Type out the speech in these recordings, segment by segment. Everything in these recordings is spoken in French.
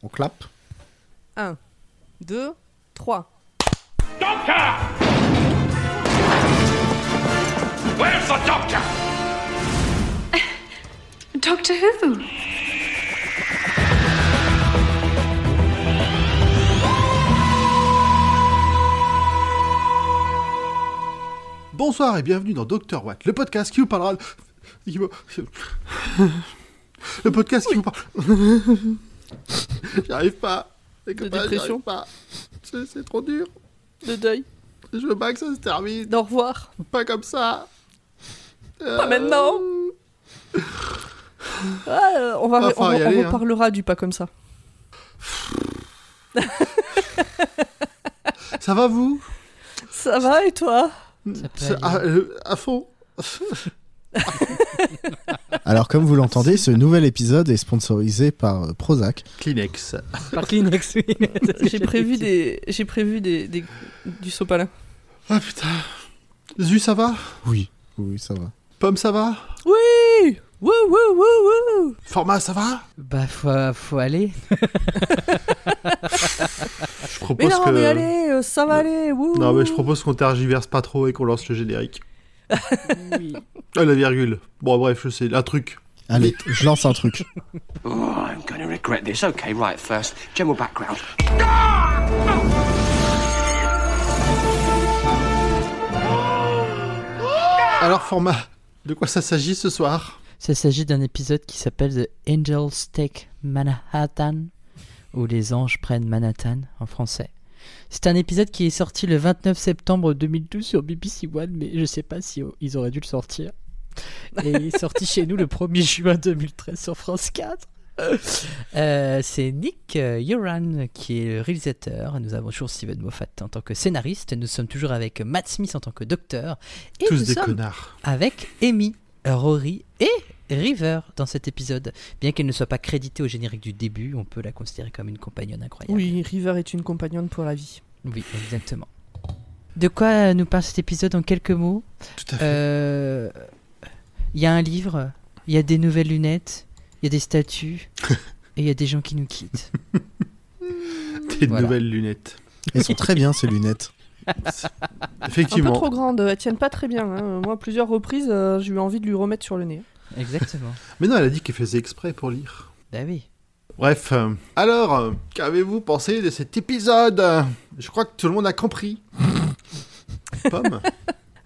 On clappe 1, 2, 3. Doctor! Where's the doctor? Doctor Who? Bonsoir et bienvenue dans Dr. Watt, le podcast qui vous parlera. Le podcast qui vous parle. J'y arrive pas. De j'y dépression. arrive pas. C'est c'est trop dur. De deuil. Je veux pas que ça se termine. Au revoir. Pas comme ça. Pas maintenant. Ah, euh, on va, on, falloir y on aller, hein. reparlera du pas comme ça. Ça va vous? Ça va et toi? À, euh, à fond. Alors, comme vous l'entendez, ce nouvel épisode est sponsorisé par euh, Prozac. Kleenex. Par Kleenex, oui. J'ai prévu des, j'ai prévu des, des- du sopalin. Ah putain. Zu, ça va? Oui, oui, ça va. Pomme, ça va? Oui. Wouh wouh wouh wouh. Format, ça va? Bah, faut, faut aller. Je propose Mais non, que. mais allez, euh, ça va aller. Wouh. Non, mais je propose qu'on tergiverse pas trop et qu'on lance le générique. Oui. Ah, la virgule. Bon, bref, je sais, un truc. Allez, je lance un truc. Oh, I'm going to regret this. Okay, right, first, general background. Alors, format, de quoi ça s'agit ce soir? Ça s'agit d'un épisode qui s'appelle The Angels Take Manhattan, ou Les anges prennent Manhattan en français. C'est un épisode qui est sorti le 29 septembre 2012 sur BBC One, mais je sais pas si oh, ils auraient dû le sortir. Et il est sorti chez nous le 1er juin 2013 sur France 4. Euh, c'est Nick euh, Yoran qui est le réalisateur. Nous avons toujours Steven Moffat en tant que scénariste. Nous sommes toujours avec Matt Smith en tant que docteur. Et Tous nous des sommes connards. avec Amy, Rory et River dans cet épisode. Bien qu'elle ne soit pas créditée au générique du début, on peut la considérer comme une compagnonne incroyable. Oui, River est une compagnonne pour la vie. Oui, exactement. De quoi nous parle cet épisode en quelques mots? Tout à fait. Euh, Il y a un livre, il y a des nouvelles lunettes, il y a des statues et il y a des gens qui nous quittent. des voilà. nouvelles lunettes. Elles sont très bien, ces lunettes. Un peu Effectivement. trop grande, elles tiennent pas très bien. hein. Moi, à plusieurs reprises, euh, j'ai eu envie de lui remettre sur le nez. Exactement. Mais non, elle a dit qu'elle faisait exprès pour lire. bah oui. Bref, euh, alors, euh, qu'avez-vous pensé de cet épisode? Je crois que tout le monde a compris. Pomme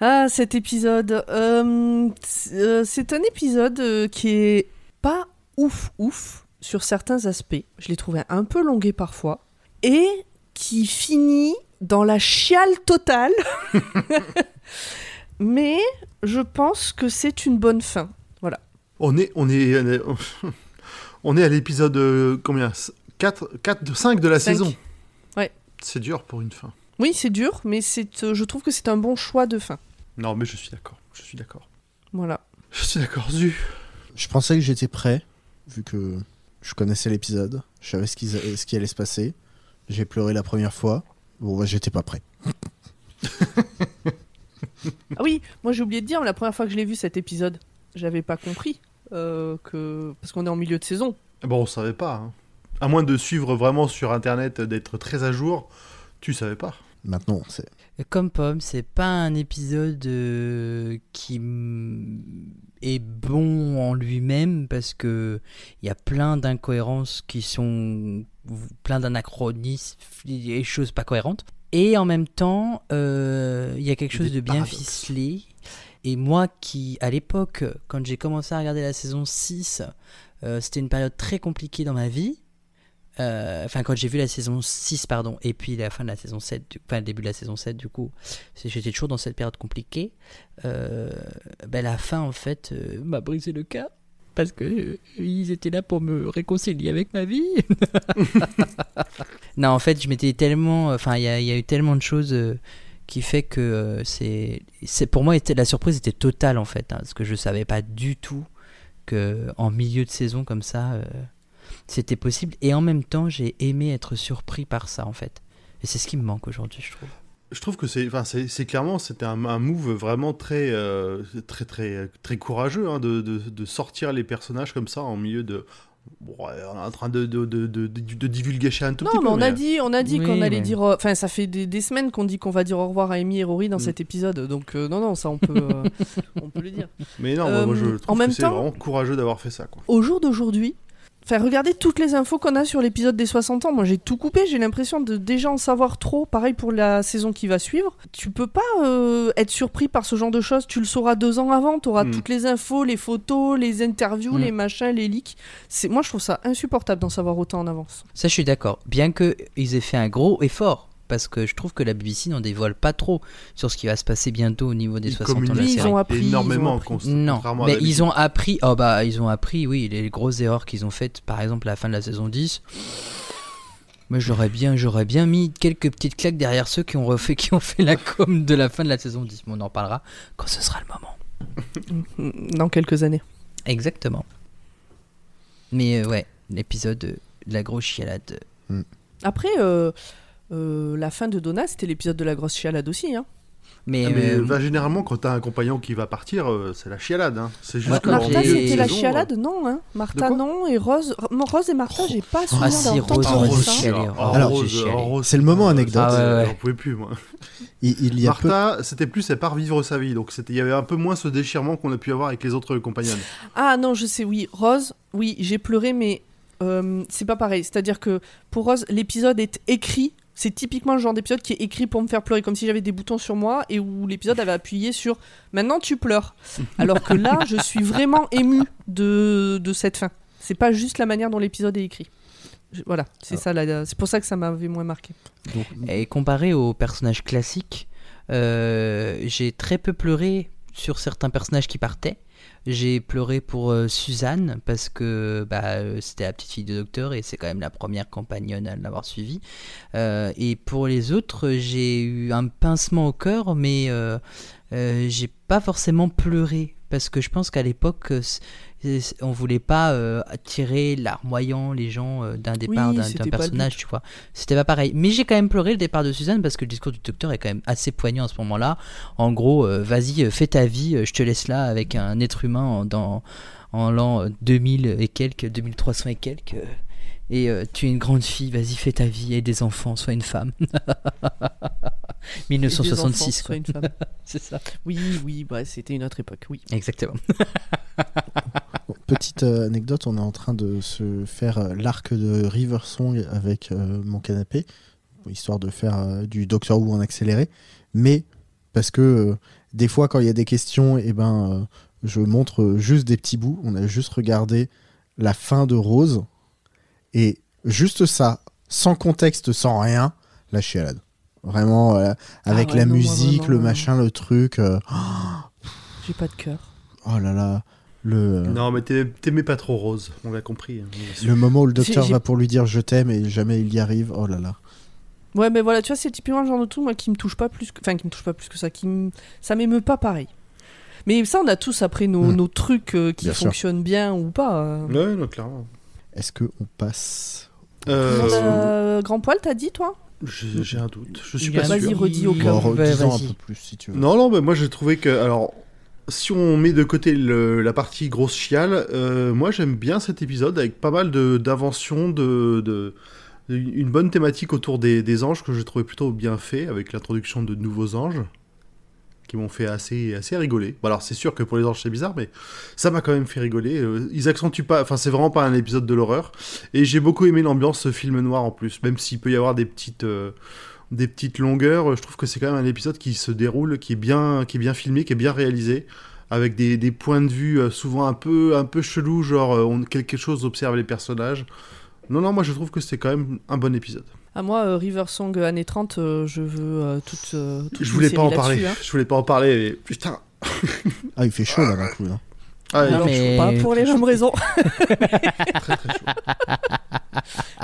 Ah, cet épisode. euh, c'est euh, c'est un épisode euh, qui est pas ouf ouf sur certains aspects. Je l'ai trouvé un peu longué parfois. Et qui finit dans la chiale totale. Mais je pense que c'est une bonne fin. On est, on est, on est, on est à l'épisode euh, combien? 4, 4, 5 de la saison. Ouais. C'est dur pour une fin. Oui, c'est dur, mais c'est, euh, je trouve que c'est un bon choix de fin. Non, mais je suis d'accord. Je suis d'accord. Voilà. Je suis d'accord, Zu. Je pensais que j'étais prêt, vu que je connaissais l'épisode. Je savais ce qui, ce qui allait se passer. J'ai pleuré la première fois. Bon, bah, j'étais pas prêt. Ah oui, moi j'ai oublié de dire, la première fois que je l'ai vu cet épisode, j'avais pas compris euh, que. Parce qu'on est en milieu de saison. Bon, on savait pas. hein. À moins de suivre vraiment sur Internet, d'être très à jour, tu savais pas. Maintenant, on sait. Comme Pomme, c'est pas un épisode euh, qui est bon en lui-même parce que il y a plein d'incohérences qui sont plein d'anachronismes et choses pas cohérentes. Et en même temps, euh, il y a quelque Des chose de bien paradoxes. ficelé. Et moi qui, à l'époque, quand j'ai commencé à regarder la saison 6, euh, c'était une période très compliquée dans ma vie. Euh, Enfin, quand j'ai vu la saison 6, pardon, et puis la fin de la saison 7, du- enfin le début de la saison 7, du coup, j'étais toujours dans cette période compliquée. Euh, ben, la fin, en fait, euh, m'a brisé le cœur. Parce que ils étaient là pour me réconcilier avec ma vie. non, en fait, je m'étais tellement. Enfin, il y, a- eu tellement de choses qui fait que c'est. Pour moi, la surprise était totale, en fait. hein, parce que je savais pas du tout que en milieu de saison comme ça, c'était possible. Et en même temps, j'ai aimé être surpris par ça, en fait. Et c'est ce qui me manque aujourd'hui, je trouve. Je trouve que c'est, enfin, c'est, c'est clairement, c'était un, un move vraiment très, euh, très, très, très courageux hein, de, de, de sortir les personnages comme ça en milieu de, Bon, on est en train de, de, de, de, de- de divulgacher un tout Non, petit mais peu. on a dit, on a dit Oui, qu'on allait mais- dire. euh, Enfin, ça fait des, des semaines qu'on dit qu'on va dire au revoir à Amy et Rory dans Mm. cet épisode. Donc, euh, non, non, ça, on peut, euh, on peut le dire. Mais non, moi, moi, je Euh, trouve en même que c'est temps- vraiment courageux d'avoir fait ça. Quoi. Au jour d'aujourd'hui, enfin, regardez toutes les infos qu'on a sur l'épisode des 60 ans. Moi, j'ai tout coupé. J'ai l'impression de déjà en savoir trop. Pareil pour la saison qui va suivre. Tu peux pas euh, être surpris par ce genre de choses. Tu le sauras deux ans avant. Tu auras Mm. toutes les infos, les photos, les interviews, Mm. les machins, les leaks. C'est moi, je trouve ça insupportable d'en savoir autant en avance. Ça, je suis d'accord. Bien qu'ils aient fait un gros effort. Parce que je trouve que la BBC n'en dévoile pas trop sur ce qui va se passer bientôt au niveau des Ils 60 ans de la communiquent Ils série. ont appris, ils ont énormément, appris. Non, contrairement à mais ils ont appris. Oh bah, ils ont appris, oui, les grosses erreurs qu'ils ont faites, par exemple à la fin de la saison 10. Moi, j'aurais bien, j'aurais bien mis quelques petites claques derrière ceux qui ont refait, qui ont fait la com de la fin de la saison 10. Mais on en parlera quand ce sera le moment. Mm, Dans quelques années. Exactement. Mais euh, ouais, l'épisode de la grosse chialade. Après, euh, euh, la fin de Donna, c'était l'épisode de la grosse chialade aussi. Hein. Mais, Ah, mais euh, bah, généralement, quand t'as un compagnon qui va partir, euh, c'est la chialade. Hein. C'est juste Ouais, que en Martha, c'était la saison, chialade Non, hein. Martha, non. Et Rose, Rose et Martha, j'ai pas souvenir Ah, si, d'entendre Rose, Rose, ah, Alors, Rose, C'est le moment anecdote. Ah ouais, ouais. J'en pouvais plus, moi. Il, il y a peu... Martha, c'était plus, elle part vivre sa vie. Donc c'était- il y avait un peu moins ce déchirement qu'on a pu avoir avec les autres compagnons. Ah non, je sais, oui. Rose, oui, j'ai pleuré, mais euh, c'est pas pareil. C'est-à-dire que pour Rose, l'épisode est écrit. C'est typiquement le genre d'épisode qui est écrit pour me faire pleurer, comme si j'avais des boutons sur moi et où l'épisode avait appuyé sur maintenant tu pleures. Alors que là, je suis vraiment ému de, de cette fin. C'est pas juste la manière dont l'épisode est écrit. Je- voilà, c'est ça. la- C'est pour ça que ça m'avait moins marqué. Donc, Et comparé aux personnages classiques, euh, j'ai très peu pleuré sur certains personnages qui partaient. J'ai pleuré pour euh, Suzanne parce que bah, euh, c'était la petite fille de docteur et c'est quand même la première compagnonne à l'avoir suivie. Euh, et pour les autres, j'ai eu un pincement au cœur, mais j'ai pas forcément pleuré parce que je pense qu'à l'époque, on voulait pas euh, attirer larmoyant les gens euh, d'un départ Oui, d'un- personnage, tu vois. C'était pas pareil. Mais j'ai quand même pleuré le départ de Suzanne parce que le discours du docteur est quand même assez poignant à ce moment-là. En gros, euh, vas-y, euh, fais ta vie, je te laisse là avec un être humain en, dans, en l'an euh, 2000 et quelques, 2300 et quelques. Et tu es une grande fille, vas-y, fais ta vie, et des enfants, sois une femme. Et des enfants, 1966, soit quoi. une femme. C'est ça. Oui, oui, bah, c'était une autre époque, oui. Exactement. Petite euh, anecdote, on est en train de se faire euh, l'arc de River Song avec euh, mon canapé, histoire de faire du Doctor Who en accéléré. Mais parce que des fois, quand il y a des questions, et ben, euh, je montre juste des petits bouts. On a juste regardé la fin de Rose et juste ça, sans contexte, sans rien, la chialade. Vraiment, euh, avec ouais, la non, musique, vraiment, le machin, le truc. euh, J'ai pas de cœur. oh là là, le. Non, mais t'aimais pas trop Rose, on l'a compris. hein. Le moment où le docteur va pour lui dire je t'aime et jamais il y arrive, oh là là. Ouais, mais voilà, tu vois, c'est typiquement le genre de truc, moi, qui me touche pas plus que... Enfin, qui me touche pas plus que ça, qui me... Ça m'émeut pas pareil. Mais ça, on a tous après nos, Hmm. nos trucs euh, qui Bien sûr. fonctionnent bien ou pas. euh. Ouais, non, clairement. Est-ce que on passe Euh, Grand Poil, t'as dit, toi? J'ai un doute. Je suis pas un- Vas-y, sûr. redis au cas. Bon, bah, un peu plus si tu veux. Non, non, mais moi j'ai trouvé que. Alors, si on met de côté la partie grosse chiale, euh, moi j'aime bien cet épisode avec pas mal de- d'inventions, de, de- une bonne thématique autour des, des anges que j'ai trouvé plutôt bien fait avec l'introduction de nouveaux anges qui m'ont fait assez, assez rigoler. Bon, alors c'est sûr que pour les anges c'est bizarre, mais ça m'a quand même fait rigoler. Euh, ils accentuent pas, enfin c'est vraiment pas un épisode de l'horreur. Et j'ai beaucoup aimé l'ambiance film noir en plus, même s'il peut y avoir des petites, euh, des petites longueurs. Je trouve que c'est quand même un épisode qui se déroule, qui est bien, qui est bien filmé, qui est bien réalisé, avec des, des points de vue euh, souvent un peu, un peu chelous, genre euh, on, quelque chose observe les personnages. Non, non, moi je trouve que c'est quand même un bon épisode. À moi, euh, River Song euh, années 30, euh, je veux euh, toute, euh, toute je voulais pas en parler, hein. je voulais pas en parler, mais putain. Ah, il fait chaud là d'un coup. Là. Ah, Non, mais- pas pour les mêmes raisons. très très chaud.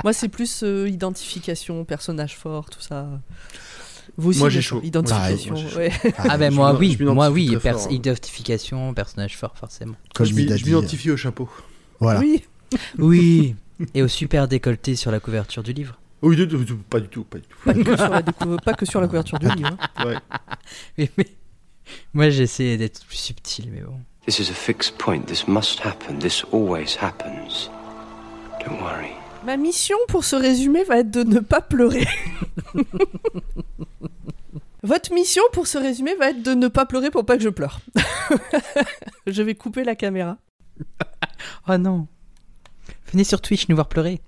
Moi, c'est plus euh, identification, personnage fort, tout ça. Vous aussi, Moi, j'ai chaud. Identification, moi, ouais. Ah ben moi oui, moi m'identifie oui, très pers- fort. identification, personnage fort forcément. Comme je m'identifie au chapeau. Voilà. Oui. Oui, et au super décolleté sur la couverture du livre. Oui, du du pas du tout, pas du tout. Pas que sur la, décou- pas que sur la couverture du livre. hein. Ouais. Mais, mais- moi j'essaie d'être plus subtil, mais bon. This is a fixed point. This must happen. This always happens. Don't worry. Ma mission pour ce résumé va être de ne pas pleurer. Votre mission pour ce résumé va être de ne pas pleurer pour pas que je pleure. je vais couper la caméra. Oh non. Venez sur Twitch nous voir pleurer.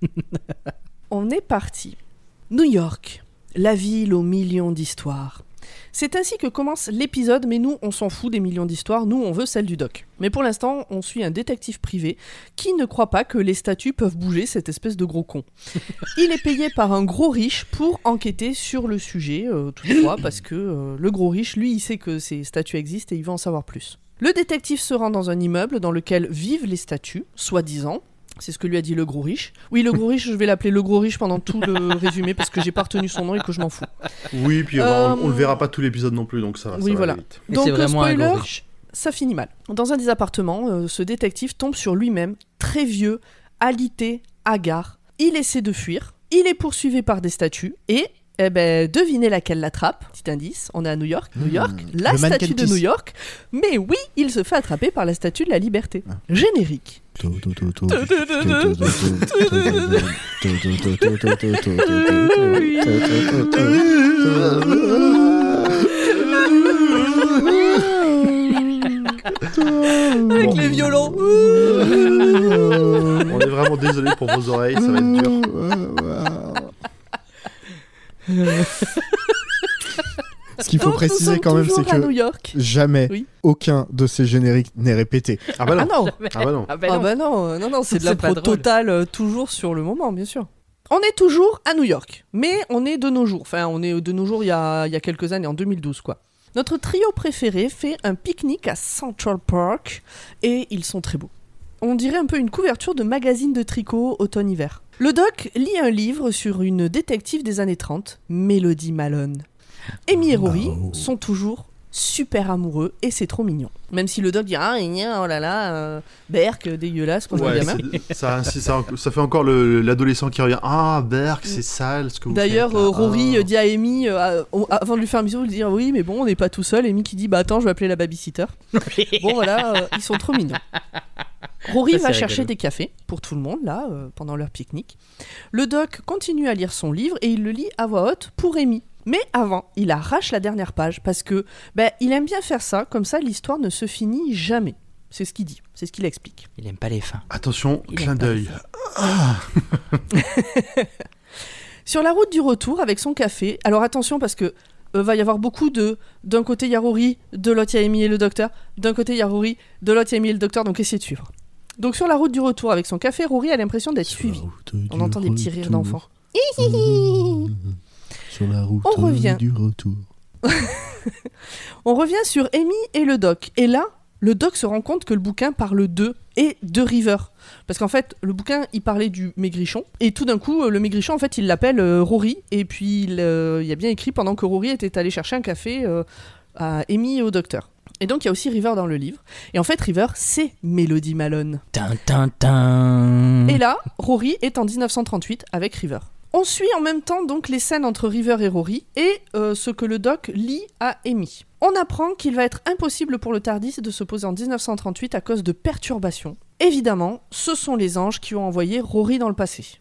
On est parti. New York, la ville aux millions d'histoires. C'est ainsi que commence l'épisode, mais nous, on s'en fout des millions d'histoires, nous, on veut celle du doc. Mais pour l'instant, on suit un détective privé qui ne croit pas que les statues peuvent bouger cette espèce de gros con. Il est payé par un gros riche pour enquêter sur le sujet, euh, toutefois, parce que euh, le gros riche, lui, il sait que ces statues existent et il veut en savoir plus. Le détective se rend dans un immeuble dans lequel vivent les statues, soi-disant, c'est ce que lui a dit le gros riche. Oui, le gros riche, je vais l'appeler le gros riche pendant tout le résumé parce que j'ai pas retenu son nom et que je m'en fous. Oui, puis Euh, on, on le verra pas tout l'épisode non plus, donc ça, oui, va voilà. aller vite. Donc, c'est vraiment un spoiler, gros riche. ça finit mal. Dans un des appartements, euh, ce détective tombe sur lui-même, très vieux, alité, hagard. Il essaie de fuir. Il est poursuivi par des statues et. Eh ben, devinez laquelle l'attrape. Petit indice, on est à New York. New Hmm, York, la statue de. New York. Mais oui, il se fait attraper par la statue de la liberté. Générique. Avec les violons. On est vraiment désolé pour vos oreilles, ça va être dur. Ce qu'il faut Donc, préciser quand même, c'est que York. jamais Oui. aucun de ces génériques n'est répété. Ah bah Ah non. non, Ah bah non. Ah bah Ah non. bah non, non, non, c'est de l'impro drôle. totale, euh, toujours sur le moment, bien sûr. On est toujours à New York, mais on est de nos jours. Enfin, on est de nos jours il y a, il y a quelques années, en 2012, quoi. Notre trio préféré fait un pique-nique à Central Park et ils sont très beaux. On dirait un peu une couverture de magazine de tricot automne-hiver. Le doc lit un livre sur une détective des années 30, Mélodie Malone. Amy et Rory Oh. sont toujours super amoureux et c'est trop mignon. Même si le doc dit ah oh là là, euh, Berk, dégueulasse un Ouais, ça, ça, ça fait encore le- l'adolescent qui revient. Ah, Berk, c'est sale ce que vous D'ailleurs, euh, Rory Ah. euh, dit à Amy, euh, avant de lui faire un bisou, il dit oui, mais bon, on n'est pas tout seul. Amy qui dit bah attends, je vais appeler la babysitter. bon voilà, euh, ils sont trop mignons. Rory Ça, va chercher rigolo. des cafés pour tout le monde là euh, pendant leur pique-nique. Le doc continue à lire son livre et il le lit à voix haute pour Amy. Mais avant, il arrache la dernière page parce que ben, il aime bien faire ça, comme ça l'histoire ne se finit jamais. C'est ce qu'il dit, c'est ce qu'il explique. Il aime pas les fins. Attention, Il clin d'œil. Sur la route du retour avec son café, alors attention parce que euh, va y avoir beaucoup de. D'un côté, il y a Rory, de l'autre, il y a Amy et le docteur. D'un côté, il y a Rory, de l'autre, il y a Amy et le docteur, donc essayez de suivre. Donc sur la route du retour avec son café, Rory a l'impression d'être suivi. On entend des petits rires d'enfants. Sur la route On revient. du retour. On revient sur Amy et le doc. Et là, le doc se rend compte que le bouquin parle d'eux et de River. Parce qu'en fait, le bouquin, il parlait du maigrichon. Et tout d'un coup, le maigrichon, en fait, il l'appelle euh, Rory. Et puis, il, euh, il y a bien écrit pendant que Rory était allé chercher un café euh, à Amy et au docteur. Et donc, il y a aussi River dans le livre. Et en fait, River, c'est Mélodie Malone. Tin, tin, tin. Et là, Rory est en 1938 avec River. On suit en même temps donc les scènes entre River et Rory et euh, ce que le doc lit à Amy. On apprend qu'il va être impossible pour le Tardis de se poser en 1938 à cause de perturbations. Évidemment, ce sont les anges qui ont envoyé Rory dans le passé.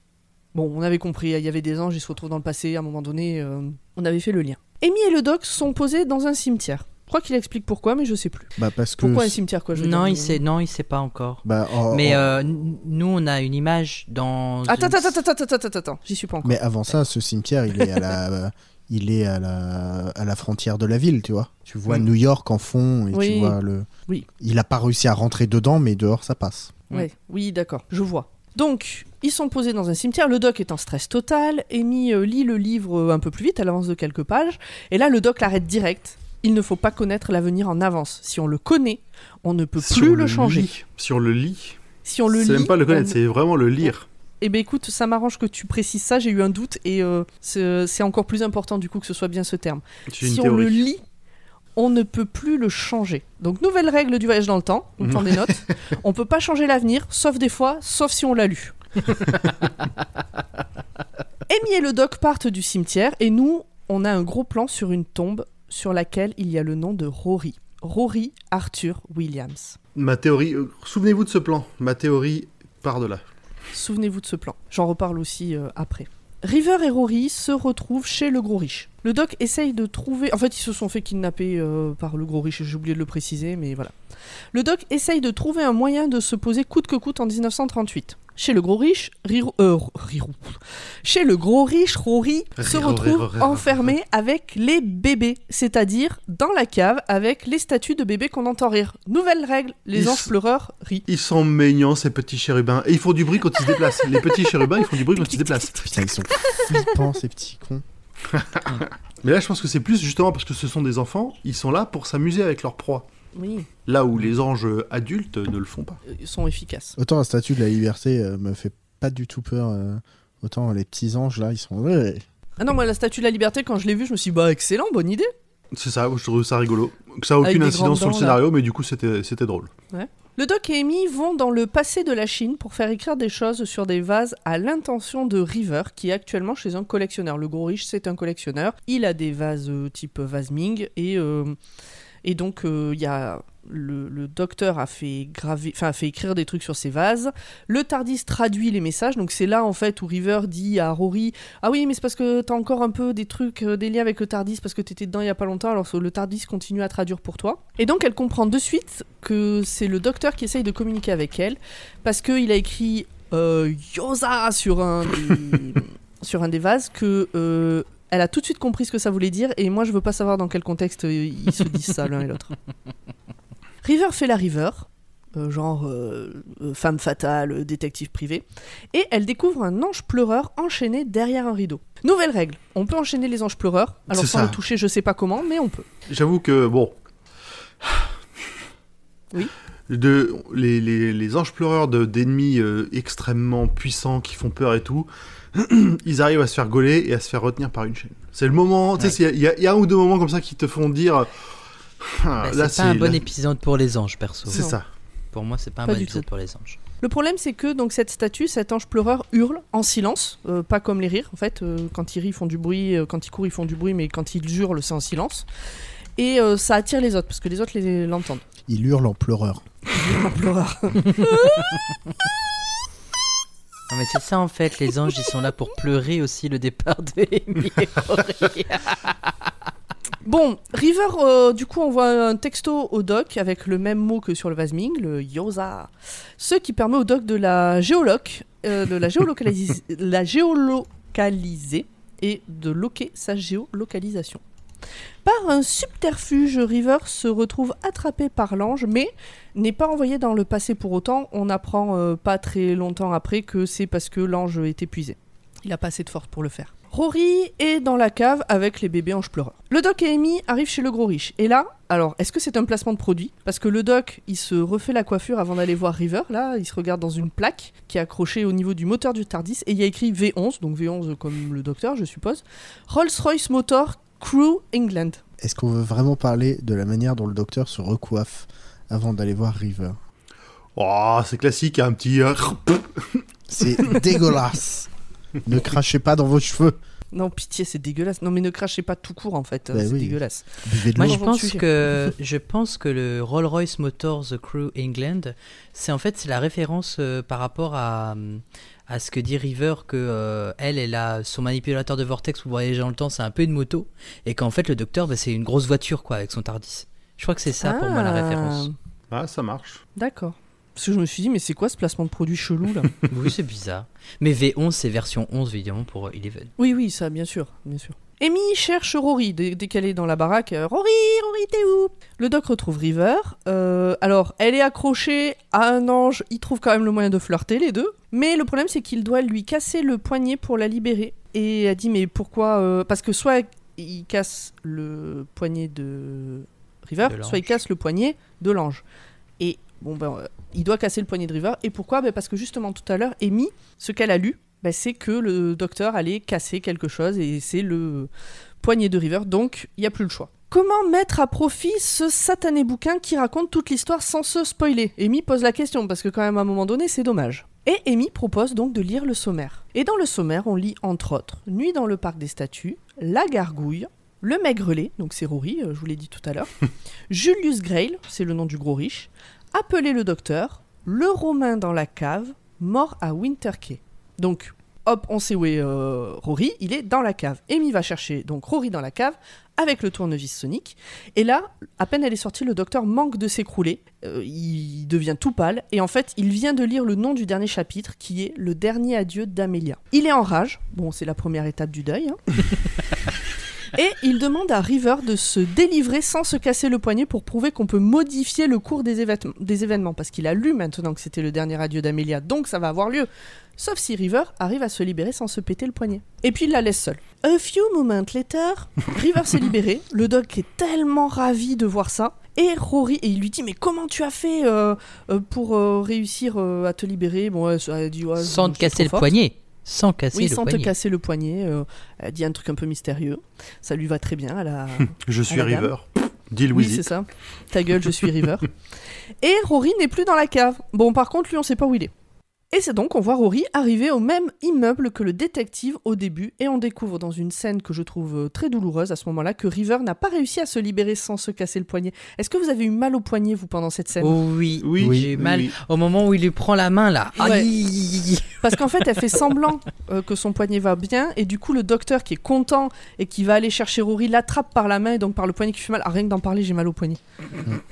Bon, on avait compris, il y avait des anges, ils se retrouvent dans le passé, à un moment donné, euh, on avait fait le lien. Amy et le doc sont posés dans un cimetière. Je crois qu'il explique pourquoi, mais je sais plus. Bah parce que Pourquoi un cimetière, quoi je Non, dire, il sait, non, il sait pas encore. Bah, oh, Mais oh. euh, nous, on a une image dans. Attends, une- attends, attends, attends, attends, attends, attends, j'y suis pas encore. Mais avant ça, ce cimetière, il est à la, il est à la, à la frontière de la ville, tu vois. Tu vois. New York en fond et Oui. tu vois le. Oui. Il a pas réussi à rentrer dedans, mais dehors ça passe. Ouais, oui, d'accord, je vois. Donc, ils sont posés dans un cimetière, le doc est en stress total, Amy euh, lit le livre euh, un peu plus vite, elle avance de quelques pages, et là, le doc l'arrête direct. Il ne faut pas connaître l'avenir en avance. Si on le connaît, on ne peut Sur plus le changer. lit. Sur le lit. Si on le C'est même pas le connaître, on- c'est vraiment le lire. Eh ben écoute, ça m'arrange que tu précises ça, j'ai eu un doute, et euh, c'est encore plus important du coup que ce soit bien ce terme. Si on le lit, on ne peut plus le changer. Donc, nouvelle règle du voyage dans le temps, on prend des notes. on peut pas changer l'avenir, sauf des fois, sauf si on l'a lu. Amy et le doc partent du cimetière et nous, on a un gros plan sur une tombe sur laquelle il y a le nom de Rory. Rory Arthur Williams. Ma théorie, euh, souvenez-vous de ce plan. Ma théorie part de là. Souvenez-vous de ce plan. J'en reparle aussi euh, après. River et Rory se retrouvent chez le gros riche. Le doc essaye de trouver. En fait, ils se sont fait kidnapper euh, par le gros riche, j'ai oublié de le préciser, mais voilà. Le doc essaye de trouver un moyen de se poser coûte que coûte en 1938. Chez le gros riche, Rirou, euh, Rirou. Chez le gros riche, Rory se retrouve enfermé avec les bébés, c'est-à-dire dans la cave avec les statues de bébés qu'on entend rire. Nouvelle règle, les Ils anges pleureurs rient. Ils sont mignons, ces petits chérubins. Et ils font du bruit quand ils se déplacent. Les petits chérubins, ils font du bruit quand ils se déplacent. Putain, ils sont flippants, ces petits cons. Mais là, je pense que c'est plus justement parce que ce sont des enfants, ils sont là pour s'amuser avec leur proie. Oui, Là où les anges adultes ne le font pas. ils sont efficaces. Autant la statue de la liberté euh, me fait pas du tout peur. euh, autant les petits anges, là, ils sont. Ah non, moi, la statue de la liberté, quand je l'ai vue, je me suis dit, bah, excellent, bonne idée. C'est ça, je trouve ça rigolo. Ça a Avec aucune incidence sur le scénario, mais du coup, c'était c'était drôle. Le Doc et Amy vont dans le passé de la Chine pour faire écrire des choses sur des vases à l'intention de River, qui est actuellement chez un collectionneur. Le gros riche, c'est un collectionneur. Il a des vases euh, type vase Ming et, euh, et donc euh, il y a le, le docteur a fait graver, enfin a fait écrire des trucs sur ces vases. Le Tardis traduit les messages, donc c'est là en fait où River dit à Rory ah oui mais c'est parce que t'as encore un peu des trucs, euh, des liens avec le Tardis parce que t'étais dedans il y a pas longtemps, alors le Tardis continue à traduire pour toi. Et donc elle comprend de suite que c'est le docteur qui essaye de communiquer avec elle parce qu'il a écrit euh, Yosa sur un des, sur un des vases que euh, elle a tout de suite compris ce que ça voulait dire et moi je veux pas savoir dans quel contexte euh, ils se disent ça l'un et l'autre. River fait la River, euh, genre euh, femme fatale, détective privé, et elle découvre un ange pleureur enchaîné derrière un rideau. Nouvelle règle, on peut enchaîner les anges pleureurs, alors sans ça. le toucher je sais pas comment, mais on peut. J'avoue que, bon. Oui. De, les, les, les anges pleureurs de- d'ennemis euh, extrêmement puissants qui font peur et tout, ils arrivent à se faire gauler et à se faire retenir par une chaîne. C'est le moment, tu sais, il y, a- il y a un ou deux moments comme ça qui te font dire. Ah, Bah, là, c'est pas un bon là- épisode pour les anges, perso. C'est ça. Pour moi, c'est pas un bon épisode tout. pour les anges. Le problème, c'est que donc cette statue, cet ange pleureur hurle en silence, euh, pas comme les rires. En fait, euh, quand ils rient, ils font du bruit, euh, quand ils courent, ils font du bruit, mais quand ils hurlent, c'est en silence. Et euh, ça attire les autres, parce que les autres les- l'entendent. Il hurle en pleureur. En pleureur. Non, mais c'est ça en fait, les anges ils sont là pour pleurer aussi le départ de Amy bon, River, euh, du coup, envoie un texto au doc avec le même mot que sur le vase Ming, le Yosa. Ce qui permet au doc de la géoloc, euh, de la géolocaliser, la géolocaliser et de loquer sa géolocalisation. Par un subterfuge, River se retrouve attrapé par l'ange, mais n'est pas envoyé dans le passé pour autant. On apprend euh, pas très longtemps après que c'est parce que l'ange est épuisé. Il a pas assez de force pour le faire. Rory est dans la cave avec les bébés anges pleureurs. Le doc et Amy arrivent chez le gros riche. Et là, alors, est-ce que c'est un placement de produit? Parce que le doc, il se refait la coiffure avant d'aller voir River. Là, il se regarde dans une plaque qui est accrochée au niveau du moteur du Tardis. Et il y a écrit V11, donc V11 comme le docteur, je suppose. Rolls-Royce Motor Crew England. Est-ce qu'on veut vraiment parler de la manière dont le docteur se recoiffe avant d'aller voir River? Oh, c'est classique, un petit. euh, C'est dégueulasse. ne crachez pas dans vos cheveux. Non, pitié, c'est dégueulasse. Non, mais ne crachez pas tout court en fait. Bah c'est oui. dégueulasse. Moi l'eau. je pense que je pense que le Rolls-Royce Motors Crew England, c'est en fait c'est la référence euh, par rapport à à ce que dit River que euh, elle elle a son manipulateur de vortex pour voyager dans le temps, c'est un peu une moto et qu'en fait le docteur bah, c'est une grosse voiture quoi avec son Tardis. Je crois que c'est ça pour moi la Ah, référence. Ah, ça marche. D'accord. Parce que je me suis dit, mais c'est quoi ce placement de produit chelou là oui, c'est bizarre. Mais V11 c'est version 11 évidemment pour Eleven. Oui, oui, ça, bien sûr, bien sûr. Amy cherche Rory qu'elle est dans la baraque. euh, Rory, Rory, t'es où? Le doc retrouve River. Euh, alors, elle est accrochée à un ange. Il trouve quand même le moyen de flirter les deux. Mais le problème, c'est qu'il doit lui casser le poignet pour la libérer. Et elle dit, mais pourquoi euh, Parce que soit il casse le poignet de River, De l'ange. soit il casse le poignet de l'ange. Et bon, ben, euh, il doit casser le poignet de River. Et pourquoi? Ben, Parce que justement, tout à l'heure, Amy, ce qu'elle a lu, ben, c'est que le docteur allait casser quelque chose et c'est le poignet de River, donc il n'y a plus le choix. Comment mettre à profit ce satané bouquin qui raconte toute l'histoire sans se spoiler? Amy pose la question parce que quand même à un moment donné c'est dommage. Et Amy propose donc de lire le sommaire. Et dans le sommaire on lit entre autres Nuit dans le parc des statues, La gargouille, Le maigrelet, donc c'est Rory, euh, je vous l'ai dit tout à l'heure, Julius Grail, c'est le nom du gros riche, Appeler le docteur, Le romain dans la cave, mort à Winter Key. Donc, hop, on sait où est euh, Rory, il est dans la cave. Amy va chercher donc Rory dans la cave avec le tournevis sonique. Et là, à peine elle est sortie, le docteur manque de s'écrouler. Euh, il devient tout pâle. Et en fait, il vient de lire le nom du dernier chapitre, qui est Le dernier adieu d'Amélia. Il est en rage. Bon, c'est la première étape du deuil. hein. Et il demande à River de se délivrer sans se casser le poignet pour prouver qu'on peut modifier le cours des, événements. Parce qu'il a lu maintenant que c'était le dernier adieu d'Amélia, donc ça va avoir lieu. Sauf si River arrive à se libérer sans se péter le poignet. Et puis il la laisse seule. A few moments later, River s'est libéré. Le doc est tellement ravi de voir ça. Et Rory, et il lui dit Mais comment tu as fait euh, euh, pour euh, réussir euh, à te libérer? Bon, elle, elle dit Ouais, Sans te casser le forte. poignet. Sans casser Oui, le sans poignet. te casser le poignet. euh, elle dit un truc un peu mystérieux. Ça lui va très bien. Elle a... Je suis la. River. Deal Oui, with c'est it. ça. Ta gueule, je suis River. Et Rory n'est plus dans la cave. Bon, par contre, lui, on sait pas où il est. Et c'est donc, on voit Rory arriver au même immeuble que le détective au début, et on découvre dans une scène que je trouve euh, très douloureuse à ce moment-là que River n'a pas réussi à se libérer sans se casser le poignet. Est-ce que vous avez eu mal au poignet, vous, pendant cette scène? Oh oui, Oui, j'ai eu oui, mal oui. au moment où il lui prend la main là. Ouais. Parce qu'en fait, elle fait semblant euh, que son poignet va bien, et du coup, le docteur qui est content et qui va aller chercher Rory l'attrape par la main, et donc par le poignet qui fait mal. Ah, rien que d'en parler, j'ai mal au poignet.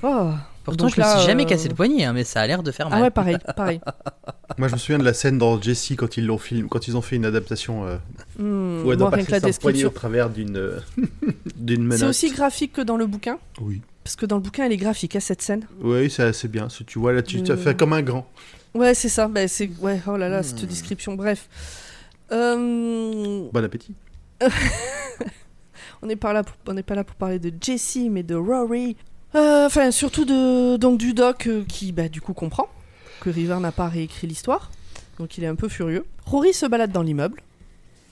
Oh. Pourtant, Donc je me là, suis jamais euh, cassé le poignet, hein, mais ça a l'air de faire mal. Ah ouais, pareil, pareil. Moi, je me souviens de la scène dans Jessie quand ils l'ont film, quand ils ont fait une adaptation euh, Hmm, où elle doit passer son poignet au description. travers d'une euh, d'une menace. C'est aussi graphique que dans le bouquin Oui. Parce que dans le bouquin, elle est graphique, à cette scène. Oui, c'est assez bien. Si tu vois là, tu tu as Euh. fait comme un grand. Ouais, c'est ça. Bah, c'est... Ouais, oh là là, Hmm. cette description. Bref. Euh, Bon appétit. On n'est pas, là pour... on n'est pas là pour parler de Jessie, mais de Rory. Euh, Enfin, surtout de... donc, du doc euh, qui, bah, du coup, comprend que River n'a pas réécrit l'histoire. Donc, il est un peu furieux. Rory se balade dans l'immeuble.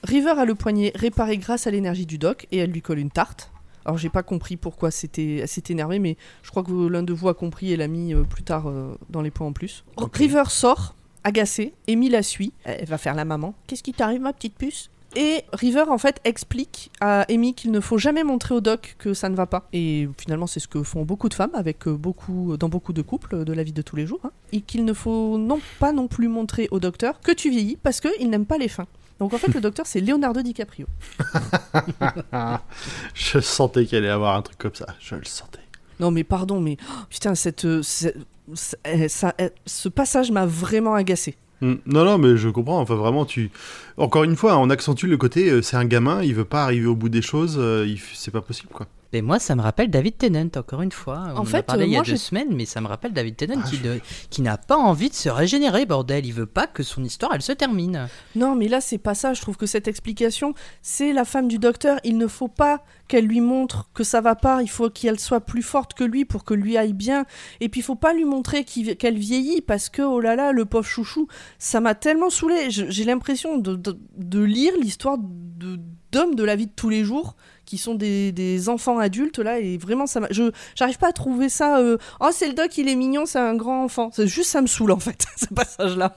River a le poignet réparé grâce à l'énergie du doc et elle lui colle une tarte. Alors, j'ai pas compris pourquoi c'était... elle s'est énervée, mais je crois que l'un de vous a compris et l'a mis euh, plus tard euh, dans les points en plus. River sort, agacée. Amy la suit. Elle va faire la maman. Qu'est-ce qui t'arrive, ma petite puce? Et River, en fait, explique à Amy qu'il ne faut jamais montrer au doc que ça ne va pas. Et finalement, c'est ce que font beaucoup de femmes avec euh, beaucoup, dans beaucoup de couples euh, de la vie de tous les jours. hein. Et qu'il ne faut non pas non plus montrer au docteur que tu vieillis parce qu'il n'aime pas les fins. Donc en fait, le docteur, c'est Leonardo DiCaprio. je sentais qu'elle allait avoir un truc comme ça. Je le sentais. Non mais pardon, mais oh, putain, cette, euh, cette- cette- eh, ça, eh, ce passage m'a vraiment agacé. Hmm. Non, non, mais je comprends. Enfin, vraiment, tu. Encore une fois, on accentue le côté. euh, c'est un gamin, il veut pas arriver au bout des choses. euh, C'est pas possible, quoi. Et moi, ça me rappelle David Tennant, encore une fois. On En en fait, a parlé euh, il y a moi, deux semaines, mais ça me rappelle David Tennant Ah, qui, je- ne- qui n'a pas envie de se régénérer, bordel. Il veut pas que son histoire, elle se termine. Non, mais là, c'est pas ça. Je trouve que cette explication, c'est la femme du docteur. Il ne faut pas qu'elle lui montre que ça va pas. Il faut qu'elle soit plus forte que lui pour que lui aille bien. Et puis, il faut pas lui montrer qu'elle vieillit parce que, oh là là, le pauvre chouchou, ça m'a tellement saoulé. J'ai l'impression de, de- de lire l'histoire de- d'hommes de la vie de tous les jours qui sont des, des enfants adultes là et vraiment ça m'a- je j'arrive pas à trouver ça euh, oh c'est le doc il est mignon c'est un grand enfant c'est juste ça me saoule en fait ce passage là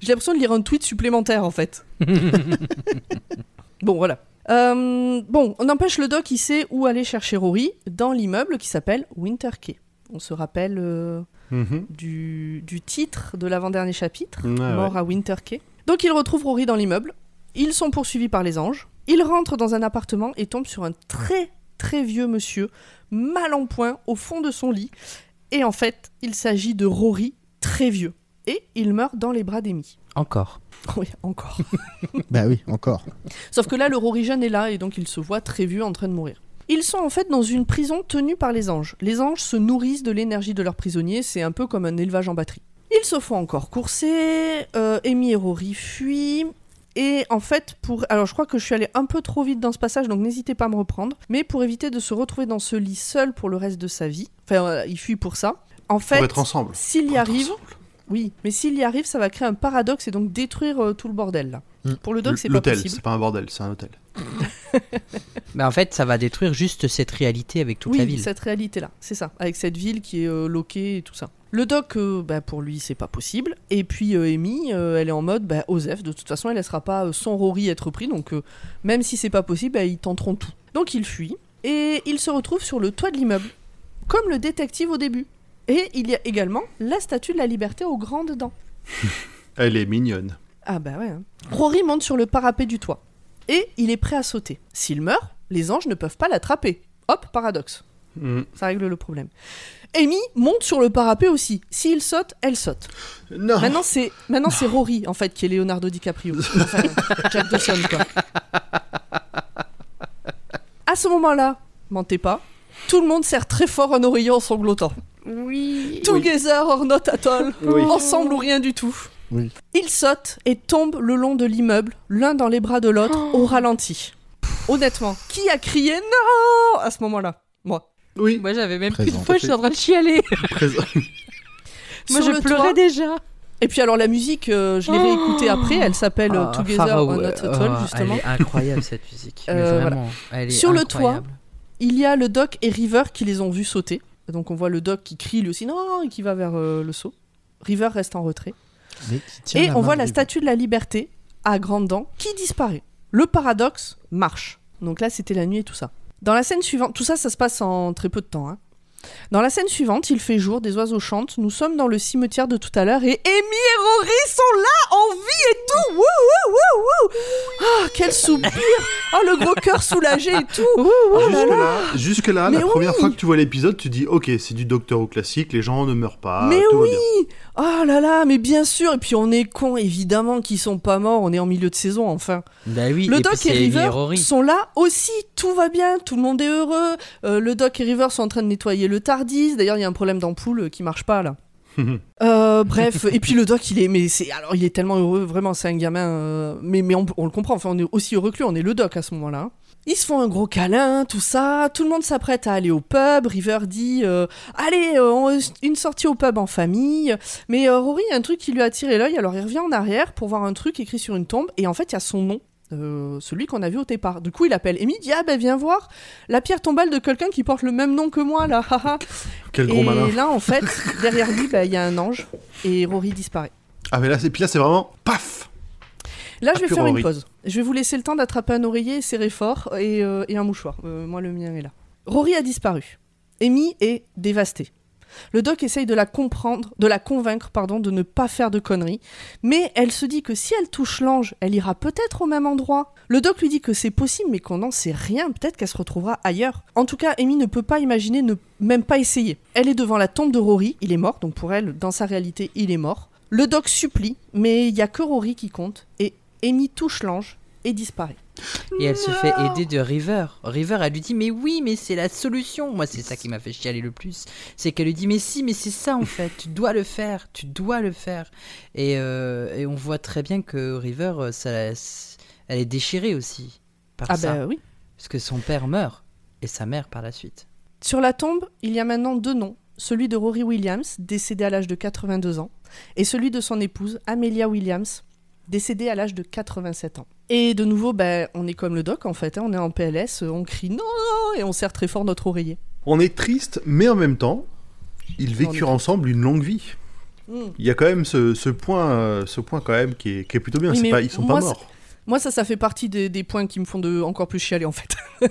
j'ai l'impression de lire un tweet supplémentaire en fait bon voilà Euh, bon on empêche le doc il sait où aller chercher Rory dans l'immeuble qui s'appelle Winter Key on se rappelle euh, Mhm. du, du titre de l'avant-dernier chapitre Ouais, mort ouais. à Winter Key. Donc il retrouve Rory dans l'immeuble. Ils sont poursuivis par les anges. Il rentre dans un appartement et tombe sur un très très vieux monsieur, mal en point, au fond de son lit. Et en fait, il s'agit de Rory, très vieux. Et il meurt dans les bras d'Amy. Encore. Oui, encore. Bah oui, encore. Sauf que là, le Rory jeune est là et donc il se voit très vieux en train de mourir. Ils sont en fait dans une prison tenue par les anges. Les anges se nourrissent de l'énergie de leurs prisonniers, c'est un peu comme un élevage en batterie. Ils se font encore courser, euh, Amy et Rory fuient, et en fait, pour... Alors je crois que je suis allée un peu trop vite dans ce passage, donc n'hésitez pas à me reprendre, mais pour éviter de se retrouver dans ce lit seul pour le reste de sa vie, enfin, euh, il fuit pour ça, en fait, s'il y arrive, ensemble. Oui, mais s'il y arrive, ça va créer un paradoxe et donc détruire euh, tout le bordel là. Mm. Pour le doc, c'est pas L'hôtel, possible. c'est pas un bordel, c'est un hôtel. Mais en fait, ça va détruire juste cette réalité avec toute oui, la ville. cette réalité-là, c'est ça, avec cette ville qui est euh, loquée et tout ça. Le doc, euh, bah, pour lui, c'est pas possible. Et puis euh, Amy, euh, elle est en mode, bah, Osef, de toute façon, elle laissera pas euh, son Rory être pris, donc euh, même si c'est pas possible, bah, ils tenteront tout. Donc il fuit, et il se retrouve sur le toit de l'immeuble, comme le détective au début. Et il y a également la statue de la liberté aux grandes dents. Elle est mignonne. Ah bah ouais. hein. Rory monte sur le parapet du toit. Et il est prêt à sauter. S'il meurt, les anges ne peuvent pas l'attraper. Hop, paradoxe. Mm. Ça règle le problème. Amy monte sur le parapet aussi. S'il saute, elle saute. Non. Maintenant, c'est maintenant c'est Rory en fait qui est Leonardo DiCaprio. Enfin, Jack Dawson quoi. À ce moment-là, mentez pas, tout le monde serre très fort un oreiller en sanglotant. Oui. Together or not at all. Oui. Ensemble ou rien du tout. Oui. Ils sautent et tombent le long de l'immeuble, l'un dans les bras de l'autre, au ralenti. Honnêtement, qui a crié non à ce moment-là? Moi. Oui. Moi j'avais même plus Présent. de fois, je suis en train de chialer. Présent. Moi Sur je le pleurais toit- déjà. Et puis alors la musique, euh, je l'ai réécoutée après, elle s'appelle euh, Ah, Together or not at all, oh, justement. Elle est incroyable cette musique. Mais Euh, vraiment, elle est Sur le toit. Il y a le Doc et River qui les ont vus sauter. Donc on voit le Doc qui crie lui aussi non et qui va vers euh, le saut. River reste en retrait. Et on voit la statue de la liberté à grandes dents qui disparaît. Le paradoxe marche. Donc là c'était la nuit et tout ça. Dans la scène suivante, tout ça ça se passe en très peu de temps. hein. Dans la scène suivante, il fait jour, des oiseaux chantent, nous sommes dans le cimetière de tout à l'heure et Amy et Rory sont là en vie et tout. Wouh wouh wouh wouh. Ah quel soupir. Oh le gros cœur soulagé et tout. Oh là là. Jusque-là, jusque-là, la Mais première oui. fois que tu vois l'épisode, tu dis ok, c'est du Docteur Who classique, les gens ne meurent pas, Mais tout va oui bien. Oh là là, mais bien sûr, et puis on est con évidemment qu'ils sont pas morts, on est en milieu de saison enfin. Bah oui, le et Doc et River Rory. sont là aussi, tout va bien, tout le monde est heureux. Euh, le Doc et River sont en train de nettoyer le Tardis, d'ailleurs il y a un problème d'ampoule qui marche pas là. Euh, bref, et puis le Doc il est, mais c'est, alors il est tellement heureux, vraiment c'est un gamin, euh, mais, mais on, on le comprend, enfin on est aussi heureux que lui, on est le Doc à ce moment-là. Ils se font un gros câlin, tout ça. Tout le monde s'apprête à aller au pub. River dit euh, Allez, on- une sortie au pub en famille. Mais Rory, il y a un truc qui lui a attiré l'œil. Alors il revient en arrière pour voir un truc écrit sur une tombe. Et en fait, il y a son nom. Euh, celui qu'on a vu au départ. Du coup, il appelle Amy, dit Ah ben viens voir la pierre tombale de quelqu'un qui porte le même nom que moi là. Quel gros et malin. là, en fait, derrière lui, bah, il y a un ange et Rory disparaît. Ah mais là, c'est puis là, c'est vraiment paf. Là, Ah, je vais pur faire une pause. Je vais vous laisser le temps d'attraper un oreiller, serrer fort et, euh, et un mouchoir. Euh, moi, le mien est là. Rory a disparu. Amy est dévastée. Le doc essaye de la comprendre, de la convaincre, pardon, de ne pas faire de conneries, mais elle se dit que si elle touche l'ange, elle ira peut-être au même endroit. Le doc lui dit que c'est possible, mais qu'on n'en sait rien. Peut-être qu'elle se retrouvera ailleurs. En tout cas, Amy ne peut pas imaginer, ne même pas essayer. Elle est devant la tombe de Rory. Il est mort, donc pour elle, dans sa réalité, il est mort. Le doc supplie, mais il y a que Rory qui compte, et Amy touche l'ange et disparaît. Et elle se fait aider de River. River, elle lui dit Mais oui, mais c'est la solution. Moi, c'est ça qui m'a fait chialer le plus. C'est qu'elle lui dit Mais si, mais c'est ça en fait. Tu dois le faire. Tu dois le faire. Et, euh, et on voit très bien que River, euh, ça, elle est déchirée aussi par Ah ça. bah oui. Parce que son père meurt. Et sa mère par la suite. Sur la tombe, il y a maintenant deux noms. Celui de Rory Williams, décédé à l'âge de 82 ans, et celui de son épouse, Amelia Williams, décédée à l'âge de 87 ans. Et de nouveau, ben, on est comme le doc en fait, hein, on est en PLS, on crie non et on serre très fort notre oreiller. On est triste, mais en même temps, ils vécurent ensemble une longue vie. Mm. Il y a quand même ce, ce point, euh, ce point quand même qui est, qui est plutôt bien. Oui, C'est pas, ils sont moi, pas morts. Moi, ça, ça fait partie des, des points qui me font de, encore plus chialer en fait. tu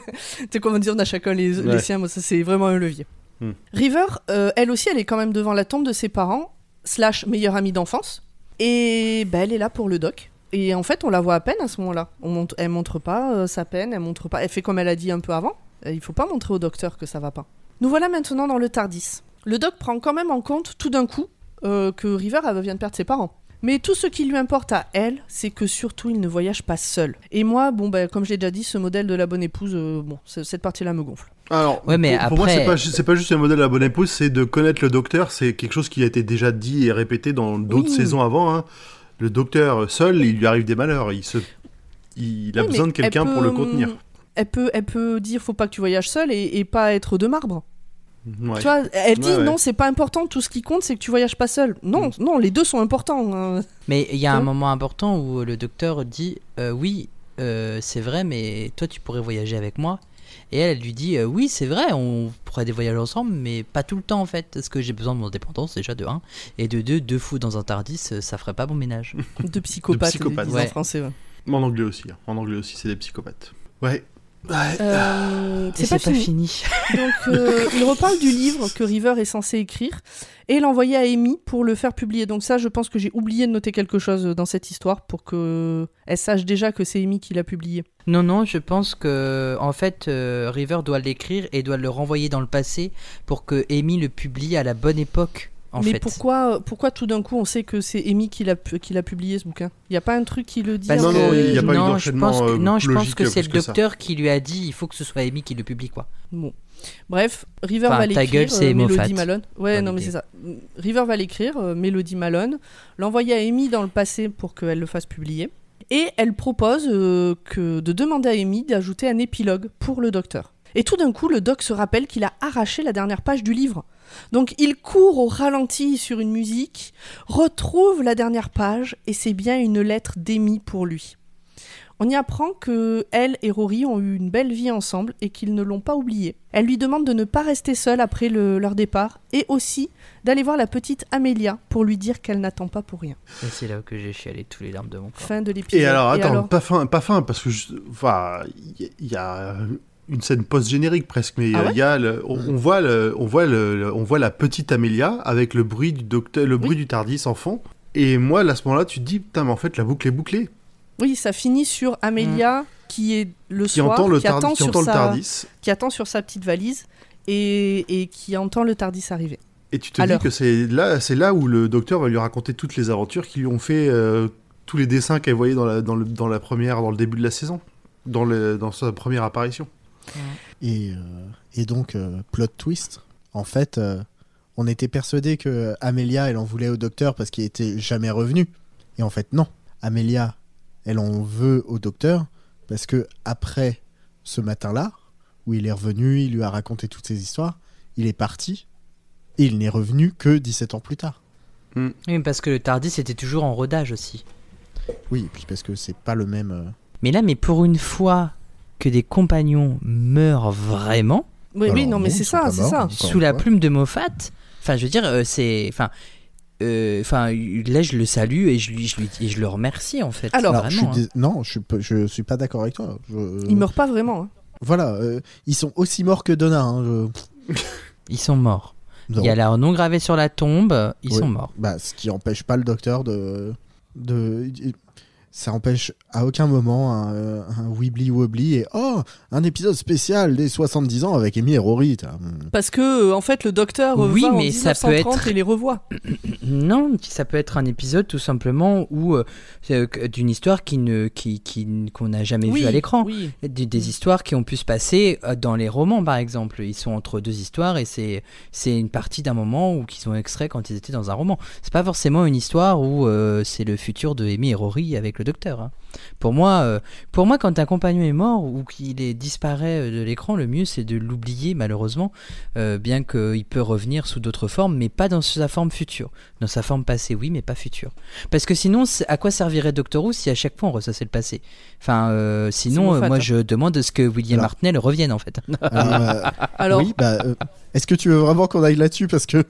sais, comment dire, on a chacun les, siens, moi, ça c'est vraiment un levier. Hmm. River, euh, elle aussi, elle est quand même devant la tombe de ses parents, slash meilleure amie d'enfance, et ben, elle est là pour le doc. Et en fait, on la voit à peine à ce moment-là. On montre, elle montre pas euh, sa peine, elle montre pas. Elle fait comme elle a dit un peu avant. Euh, Il faut pas montrer au docteur que ça va pas. Nous voilà maintenant dans le Tardis. Le doc prend quand même en compte tout d'un coup euh, que River elle, vient de perdre ses parents. Mais tout ce qui lui importe à elle, c'est que surtout il ne voyage pas seul. Et moi, bon, ben, comme j'ai déjà dit, ce modèle de la bonne épouse, euh, bon, cette partie-là me gonfle. Alors, Ouais, mais pour, pour moi, après- c'est pas, c'est pas juste le modèle de la bonne épouse, c'est de connaître le docteur. C'est quelque chose qui a été déjà dit et répété dans d'autres Oui. saisons avant. hein. Le docteur seul, il lui arrive des malheurs. Il se, il a Oui, besoin de quelqu'un pour le contenir. hum, Elle peut, elle peut dire faut pas que tu voyages seul et, et pas être de marbre. Ouais. Tu vois, elle dit Ouais, ouais. non, c'est pas important, tout ce qui compte c'est que tu voyages pas seul. Non, non, les deux sont importants. hein. Mais il y a un moment important où le docteur dit euh, Oui, euh, c'est vrai, mais toi, tu pourrais voyager avec moi. Et elle, elle lui dit euh, Oui, c'est vrai, on pourrait des voyages ensemble, mais pas tout le temps en fait. Parce que j'ai besoin de mon indépendance, déjà de 1. Et de 2, deux fous dans un Tardis, euh, ça ferait pas bon ménage. De psychopathes, psychopathes. ils disent Ouais. en français. ouais. En anglais aussi. hein. En anglais aussi, c'est des psychopathes. Ouais. Euh, Et c'est pas, fini. Donc, euh, il reparle du livre que River est censé écrire et l'envoyer à Amy pour le faire publier. Donc ça, je pense que j'ai oublié de noter quelque chose dans cette histoire pour que elle sache déjà que c'est Amy qui l'a publié. Non, non, je pense que en fait, euh, River doit l'écrire et doit le renvoyer dans le passé pour que Amy le publie à la bonne époque. En Mais fait. pourquoi, pourquoi tout d'un coup on sait que c'est Amy qui l'a, pu- qui l'a publié ce bouquin? Il n'y a pas un truc qui le dit Parce Non, non, il y a pas eu je d'enchaînement, pense que, euh, non, je pense que c'est le docteur qui lui a dit il faut que ce soit Amy qui le publie quoi. Bon. Bref, River Enfin, va l'écrire. euh. Mélodie Malone. Ouais, non, mais c'est ça. River va l'écrire, euh, Mélodie Malone, l'envoyer à Amy dans le passé pour qu'elle le fasse publier. Et elle propose euh, que, de demander à Amy d'ajouter un épilogue pour le docteur. Et tout d'un coup, le doc se rappelle qu'il a arraché la dernière page du livre. Donc il court au ralenti sur une musique, retrouve la dernière page, et c'est bien une lettre d'Amy pour lui. On y apprend que elle et Rory ont eu une belle vie ensemble et qu'ils ne l'ont pas oublié. Elle lui demande de ne pas rester seule après le- leur départ et aussi d'aller voir la petite Amélia pour lui dire qu'elle n'attend pas pour rien. Et c'est là que j'ai chialé tous les larmes de mon corps. Fin de l'épisode. Et alors, attends, pas fin, pas fin, parce que, je- enfin, il y, il y a une scène post-générique presque, mais Ah euh, ouais il y a le- on, on voit le, on voit le, le- on voit la petite Amélia avec le bruit du docteur, le bruit du Tardis en fond. Et moi, à ce moment-là, tu te dis, putain, mais en fait, la boucle est bouclée. Oui, ça finit sur Amélia qui est le Qui soir, entend le, qui, Tardis- attend qui sur entend le sa, Tardis. qui attend sur sa petite valise et, et qui entend le Tardis arriver. Et tu te Alors. dis que c'est là, c'est là où le docteur va lui raconter toutes les aventures qui lui ont fait euh, tous les dessins qu'elle voyait dans la, dans, le- dans la première, dans le début de la saison, dans, le, dans sa première apparition. Et, euh, et donc, euh, plot twist, en fait, euh, on était persuadé que Amélia, elle en voulait au docteur parce qu'il était jamais revenu. Et en fait, non. Amélia, elle en veut au docteur parce que après ce matin-là, où il est revenu, il lui a raconté toutes ces histoires, il est parti et il n'est revenu que 17 ans plus tard. Oui, parce que le Tardis était toujours en rodage aussi. Oui, et puis parce que c'est pas le même. Mais là, mais pour une fois que des compagnons meurent vraiment, Oui, oui, non, mais c'est ils ça, pas c'est ça. Sous la plume de Moffat, enfin, je veux dire, euh, c'est, enfin, euh, enfin, là, je le salue et je lui, je lui, et je le remercie en fait. Alors, Alors, je suis vraiment. hein. non, je suis, pas- je suis pas d'accord avec toi. Je- Il meurt pas vraiment. hein. Voilà, euh, ils sont aussi morts que Donna. hein, je- Ils sont morts. Non. Il y a leur nom gravé sur la tombe. Ils Oui. sont morts. Bah, ce qui empêche pas le docteur de. de ça empêche à aucun moment un, euh, un wibbly wobbly et oh un épisode spécial des 70 ans avec Amy et Rory. hmm. Parce que, euh, en fait, le docteur euh, Oui, va en mais ça peut 1930 être- et les revoit. Non, ça peut être un épisode tout simplement euh, euh, d'une histoire qui ne, qui, qui qu'on n'a jamais oui, vue à l'écran. Oui. Des, des histoires qui ont pu se passer dans les romans, par exemple. Ils sont entre deux histoires et c'est, c'est une partie d'un moment où qu'ils ont extrait quand ils étaient dans un roman. C'est pas forcément une histoire où euh, c'est le futur de Amy et Rory avec le docteur. hein. Pour moi, euh, pour moi, quand un compagnon est mort ou qu'il est disparaît euh, de l'écran, le mieux c'est de l'oublier malheureusement, euh, bien qu'il peut revenir sous d'autres formes, mais pas dans sa forme future. Dans sa forme passée, oui, mais pas future. Parce que sinon, à quoi servirait Doctor Who si à chaque fois on ressassait le passé? Enfin, euh, sinon, moi hein. je demande à ce que William Alors. Hartnell revienne en fait. Alors, euh, Alors, oui, bah, euh, est-ce que tu veux vraiment qu'on aille là-dessus parce que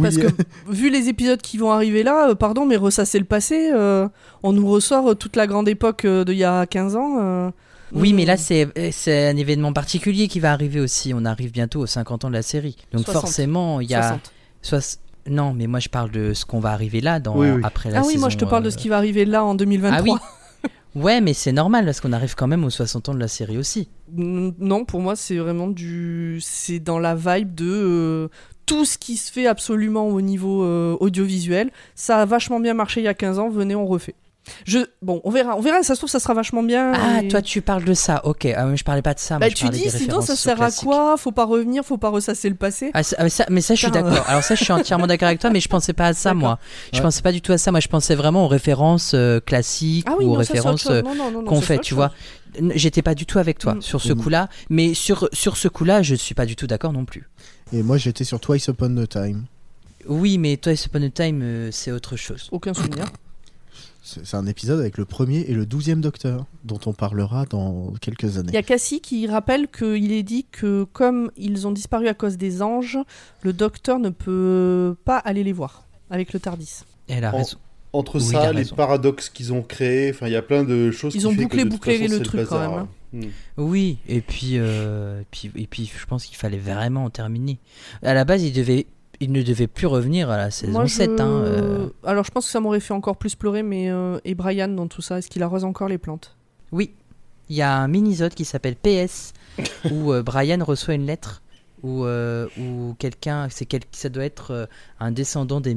parce oui, que vu les épisodes qui vont arriver là, euh, pardon, mais ressasser le passé, euh, on nous ressort euh, toute la grande époque euh, d'il y a 15 ans. euh, Oui, mais là c'est c'est un événement particulier qui va arriver aussi. On arrive bientôt aux 50 ans de la série. Donc 60. forcément, il y a 60. soix- Non, mais moi je parle de ce qu'on va arriver là dans Oui, oui. après la Ah oui, moi je te parle de ce qui va arriver là en 2023. Ah oui. Ouais, mais c'est normal parce qu'on arrive quand même aux 60 ans de la série aussi. Non, pour moi, c'est vraiment du. C'est dans la vibe de euh, tout ce qui se fait absolument au niveau euh, audiovisuel. Ça a vachement bien marché il y a 15 ans, venez, on refait. Je... Bon, on verra, on verra, ça se trouve, ça sera vachement bien. Ah, et- toi tu parles de ça. OK, ah, moi, je parlais pas de ça, moi, Bah, je tu dis, des sinon ça sert à quoi? Faut pas revenir, faut pas ressasser le passé? Ah, ça- mais, ça, mais ça, je suis d'accord. Alors ça, je suis entièrement d'accord avec toi, mais je pensais pas à ça, moi. Je Ouais. pensais pas du tout à ça. Moi, je pensais vraiment aux références euh, classiques Ah oui, ou aux non, autre références euh, qu'on fait, tu vois. J'étais pas du tout avec toi Mm. sur ce Mm. coup-là, mais sur, sur ce coup-là, je suis pas du tout d'accord non plus. et moi j'étais sur Twice Upon a Time. Oui, mais toi, Upon a Time, euh, c'est autre chose. Aucun souvenir. C'est un épisode avec le premier et le douzième docteur dont on parlera dans quelques Il années. y a Cassie qui rappelle qu'il est dit que comme ils ont disparu à cause des anges, le docteur ne peut pas aller les voir avec le Tardis. Elle a En- raison. Entre Oui, il a ça, les raison. paradoxes qu'ils ont créés, enfin, il y a plein de choses Ils qui ont fait bouclé, bouclé façon, le truc quand bazar. même, hein. Oui, et puis, euh, et puis, et puis je pense qu'il fallait vraiment en terminer. À la base, il, devait, il ne devait plus revenir à la saison Moi, 7. je- hein, euh. Alors, je pense que ça m'aurait fait encore plus pleurer, mais. euh, Et Brian dans tout ça, est-ce qu'il arrose encore les plantes? Oui, il y a un mini-zode qui s'appelle PS, où euh, Brian reçoit une lettre, où, euh, où quelqu'un, c'est quel, ça doit être euh, un descendant des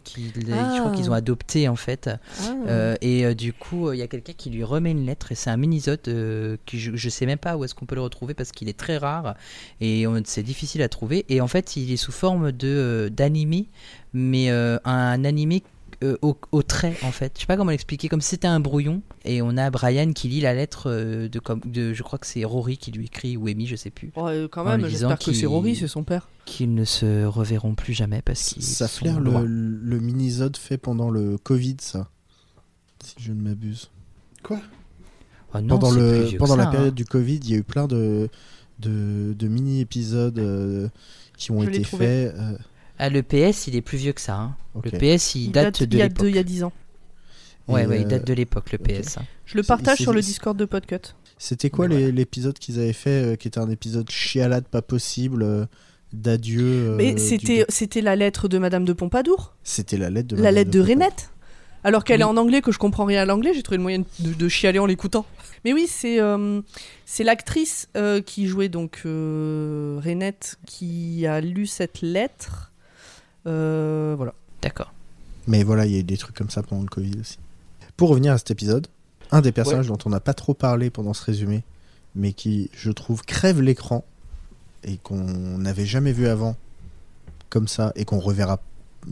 qui, je crois Ah. qu'ils ont adopté en fait. Ah. Euh, et euh, du coup, il y a quelqu'un qui lui remet une lettre et c'est un mini-zode euh, qui je, je sais même pas où est-ce qu'on peut le retrouver parce qu'il est très rare et c'est difficile à trouver. Et en fait, il est sous forme de d'animé, mais un animé euh, au, au trait en fait. Je sais pas comment l'expliquer, comme si c'était un brouillon. Et on a Brian qui lit la lettre euh, de, comme, de je crois que c'est Rory qui lui écrit ou Amy, je sais plus, Oh, quand même, j'espère que c'est Rory, c'est son père. qu'ils ne se reverront plus jamais parce qu'ils Ça flaire le, mini-zode fait pendant le Covid, ça. Si je ne m'abuse. Ah non, pendant le, pendant la hein. période du Covid, il y a eu plein de, de, de mini-épisodes euh, qui ont Je été faits. euh, Ah, le PS, il est plus vieux que ça. hein. Le PS, il, Il date, date de il y a l'époque. il y a 10 ans. Ouais, ouais, il euh, date de l'époque, le. PS. hein. Je le partage sur le Discord de Podcut. C'était quoi voilà. l'épisode qu'ils avaient fait, euh, qui était un épisode chialade pas possible, euh, d'adieu euh, Mais c'était c'était la lettre de Madame de Pompadour, C'était la lettre de la Madame lettre de Pompadour. Renette. Alors qu'elle Oui. est en anglais, que je comprends rien à l'anglais, j'ai trouvé le moyen de, de chialer en l'écoutant. Mais oui, c'est euh, c'est l'actrice euh, qui jouait donc euh, Renette qui a lu cette lettre. Euh, voilà. D'accord. Mais voilà, il y a eu des trucs comme ça pendant le Covid aussi. Pour revenir à cet épisode, un des personnages dont on n'a pas trop parlé pendant ce résumé, mais qui, je trouve, crève l'écran et qu'on n'avait jamais vu avant comme ça et qu'on reverra,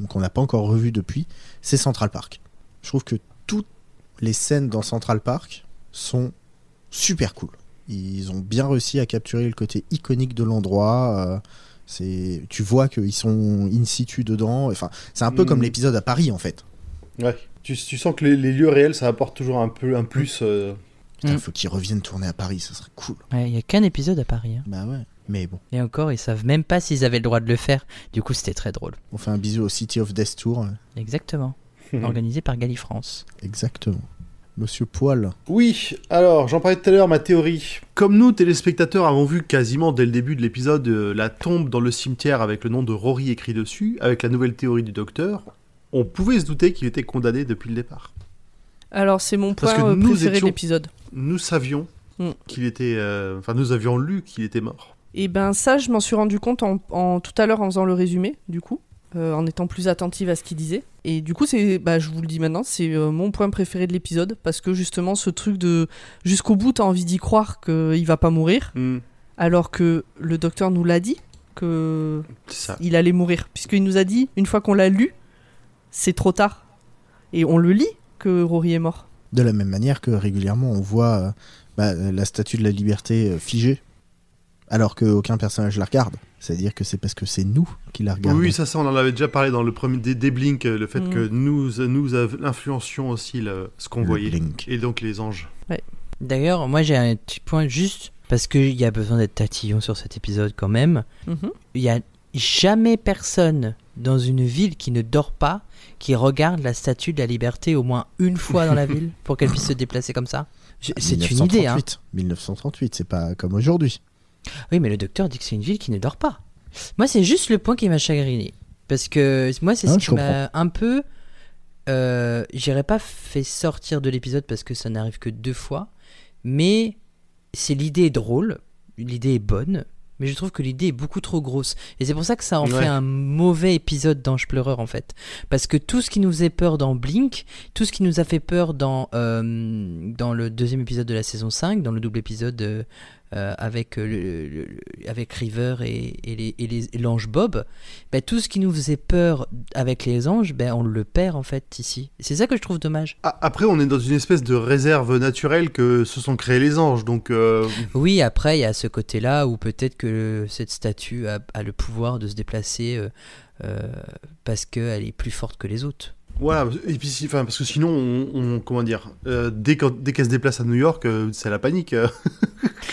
qu'on n'a pas encore revu depuis, c'est Central Park. Je trouve que toutes les scènes dans Central Park sont super cool. Ils ont bien réussi à capturer le côté iconique de l'endroit. euh, c'est, tu vois qu'ils sont in situ dedans. Enfin, c'est un peu Mm. comme l'épisode à Paris en fait. Ouais. Tu, tu sens que les, les lieux réels, ça apporte toujours un peu un plus. euh, Putain, Mm. faut qu'ils reviennent tourner à Paris, ça serait cool. Ouais, Il y a qu'un épisode à Paris. hein. Bah ouais. Mais bon, Et encore, ils savent même pas s'ils avaient le droit de le faire. Du coup, c'était très drôle. on fait un bisou au City of Death Tour. Exactement. Organisé par Galifrance. Exactement. Monsieur Poil. Oui, alors j'en parlais tout à l'heure, ma théorie. Comme nous, téléspectateurs, avons vu quasiment dès le début de l'épisode euh, la tombe dans le cimetière avec le nom de Rory écrit dessus, avec la nouvelle théorie du docteur, on pouvait se douter qu'il était condamné depuis le départ. Alors c'est mon Parce point que euh, nous préféré étions- de l'épisode. Nous savions Mm. qu'il était... euh, Enfin, nous avions lu qu'il était mort. Et ben ça, je m'en suis rendu compte en, en- tout à l'heure en faisant le résumé, du coup, euh, en étant plus attentive à ce qu'il disait. Et du coup, c'est, bah, je vous le dis maintenant, c'est euh, mon point préféré de l'épisode parce que justement, ce truc de jusqu'au bout, t'as envie d'y croire qu'il va pas mourir, Mm. alors que le docteur nous l'a dit que ça. il allait mourir, puisqu'il nous a dit une fois qu'on l'a lu, c'est trop tard. Et on le lit que Rory est mort. De la même manière que régulièrement on voit euh, bah, la statue de la liberté euh, figée, alors qu'aucun personnage la regarde. C'est-à-dire que c'est parce que c'est nous qui la regardons. Oui, ça, ça, on en avait déjà parlé dans le premier des, des Blink, euh, le fait Mm. que nous, euh, nous influencions aussi le- ce qu'on Le voyait. Blink. Et donc les anges. D'ailleurs, moi j'ai un petit point juste parce qu'il y a besoin d'être tatillon sur cet épisode quand même. Mhm. Il y a jamais personne dans une ville qui ne dort pas qui regarde la statue de la liberté au moins une fois dans la ville pour qu'elle puisse se déplacer comme ça. C'est une idée, hein. 1938. 1938, c'est pas comme aujourd'hui. Oui, mais le docteur dit que c'est une ville qui ne dort pas. Moi, c'est juste le point qui m'a chagriné. Parce que moi, c'est ce qui m'a un peu. Euh, J'irais pas fait sortir de l'épisode parce que ça n'arrive que deux fois. Mais c'est l'idée est drôle, l'idée est bonne. Mais je trouve que l'idée est beaucoup trop grosse. Et c'est pour ça que ça en Ouais. fait un mauvais épisode d'Ange Pleureur, en fait. Parce que tout ce qui nous faisait peur dans Blink, tout ce qui nous a fait peur dans, euh, dans le deuxième épisode de la saison 5, dans le double épisode euh, avec, euh, le- le- le- avec River et, et les- et les- et l'ange Bob, ben, tout ce qui nous faisait peur avec les anges, ben, on le perd en fait ici. C'est ça que je trouve dommage. Ah, Après, on est dans une espèce de réserve naturelle que se sont créés les anges, donc euh, Oui, après, il y a ce côté-là où peut-être que cette statue a, a le pouvoir de se déplacer euh, parce qu'elle est plus forte que les autres. Voilà. Et puis, enfin, parce que sinon, on, on- comment dire, euh, dès qu'elle se déplace à New York, euh, c'est la panique. euh.